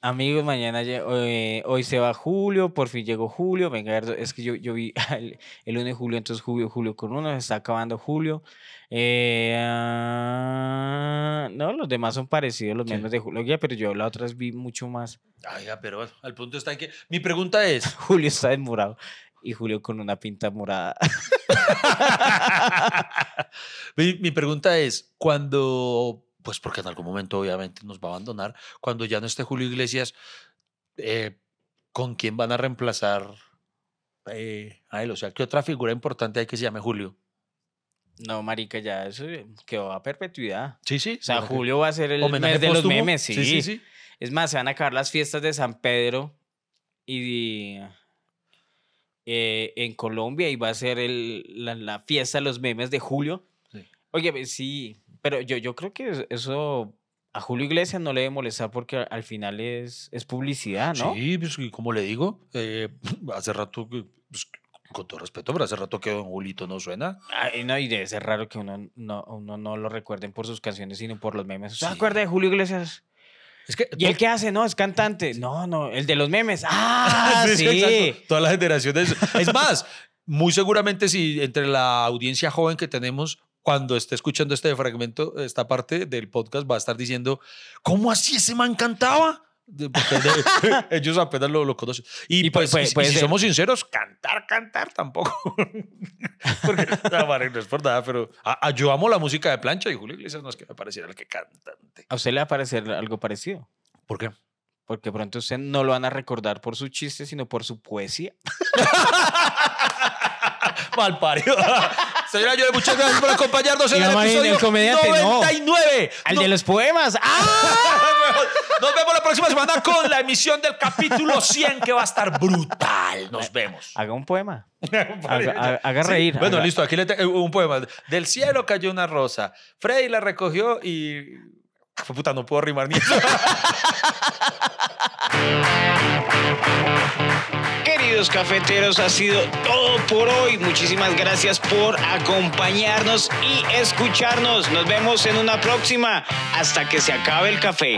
amigos, mañana eh, hoy se va Julio, por fin llegó Julio. Venga, es que yo, yo vi (laughs) el, el 1 de julio, entonces Julio, Julio con uno, se está acabando Julio. Eh, ah, no, los demás son parecidos, los Sí. memes de Julio, pero yo la otra vez vi mucho más. Oiga, pero bueno, al punto está en que mi pregunta es, (laughs) Julio está desmorado y Julio con una pinta morada. (laughs) mi, mi pregunta es, cuando, pues porque en algún momento obviamente nos va a abandonar, cuando ya no esté Julio Iglesias, eh, ¿con quién van a reemplazar eh, a él? O sea, ¿qué otra figura importante hay que se llame Julio? No, marica, ya eso quedó a perpetuidad. Sí, sí. O sea, Julio va a ser el homenaje mes de los memes, sí, sí, sí. Es más, se van a acabar las fiestas de San Pedro y eh, en Colombia y va a ser el- la, la fiesta de los memes de julio. Sí. Oye, sí, pero yo, yo creo que es- eso a Julio Iglesias no le debe molestar porque al final es, es publicidad, ¿no? Sí, pues, como le digo, eh, (clears throat) hace rato, pues, con todo respeto, pero hace rato que Don Julito no suena. Ay, no, y debe ser raro que uno no, uno no lo recuerden por sus canciones, sino por los memes. ¿Se Sí. acuerda de Julio Iglesias? Es que ¿Y el qué hace? No, es cantante. No, no, el de los memes. (laughs) Ah, sí. exacto. Todas las generaciones. Es más, muy seguramente si entre la audiencia joven que tenemos, cuando esté escuchando este fragmento, esta parte del podcast, va a estar diciendo, ¿cómo así ese man cantaba? (laughs) Ellos apenas lo, lo conocen. Y, Y pues, puede- y- y si somos sinceros, cantar, cantar tampoco. (laughs) porque, no, es por nada, pero a- a- yo amo la música de plancha y Julio Iglesias no es que me pareciera el que cantante. A usted le va a parecer algo parecido. ¿Por qué? Porque pronto usted no lo van a recordar por su chiste, sino por su poesía. (laughs) Mal parido. Señora Joy, muchas gracias por acompañarnos en el Marín, el episodio comediante, no. 99. ¡Al No- de los poemas! (laughs) ¡Ah! Nos vemos la próxima semana con la emisión del capítulo 100 que va a estar brutal. Nos vemos. Haga un poema. (laughs) Haga, reír. Bueno, haga- listo. Aquí le tengo un poema. Del cielo cayó una rosa. Freddy la recogió y... Fue puta, no puedo rimar ni eso. (laughs) Queridos cafeteros, ha sido todo por hoy. Muchísimas gracias por acompañarnos y escucharnos. Nos vemos en una próxima. Hasta que se acabe el café.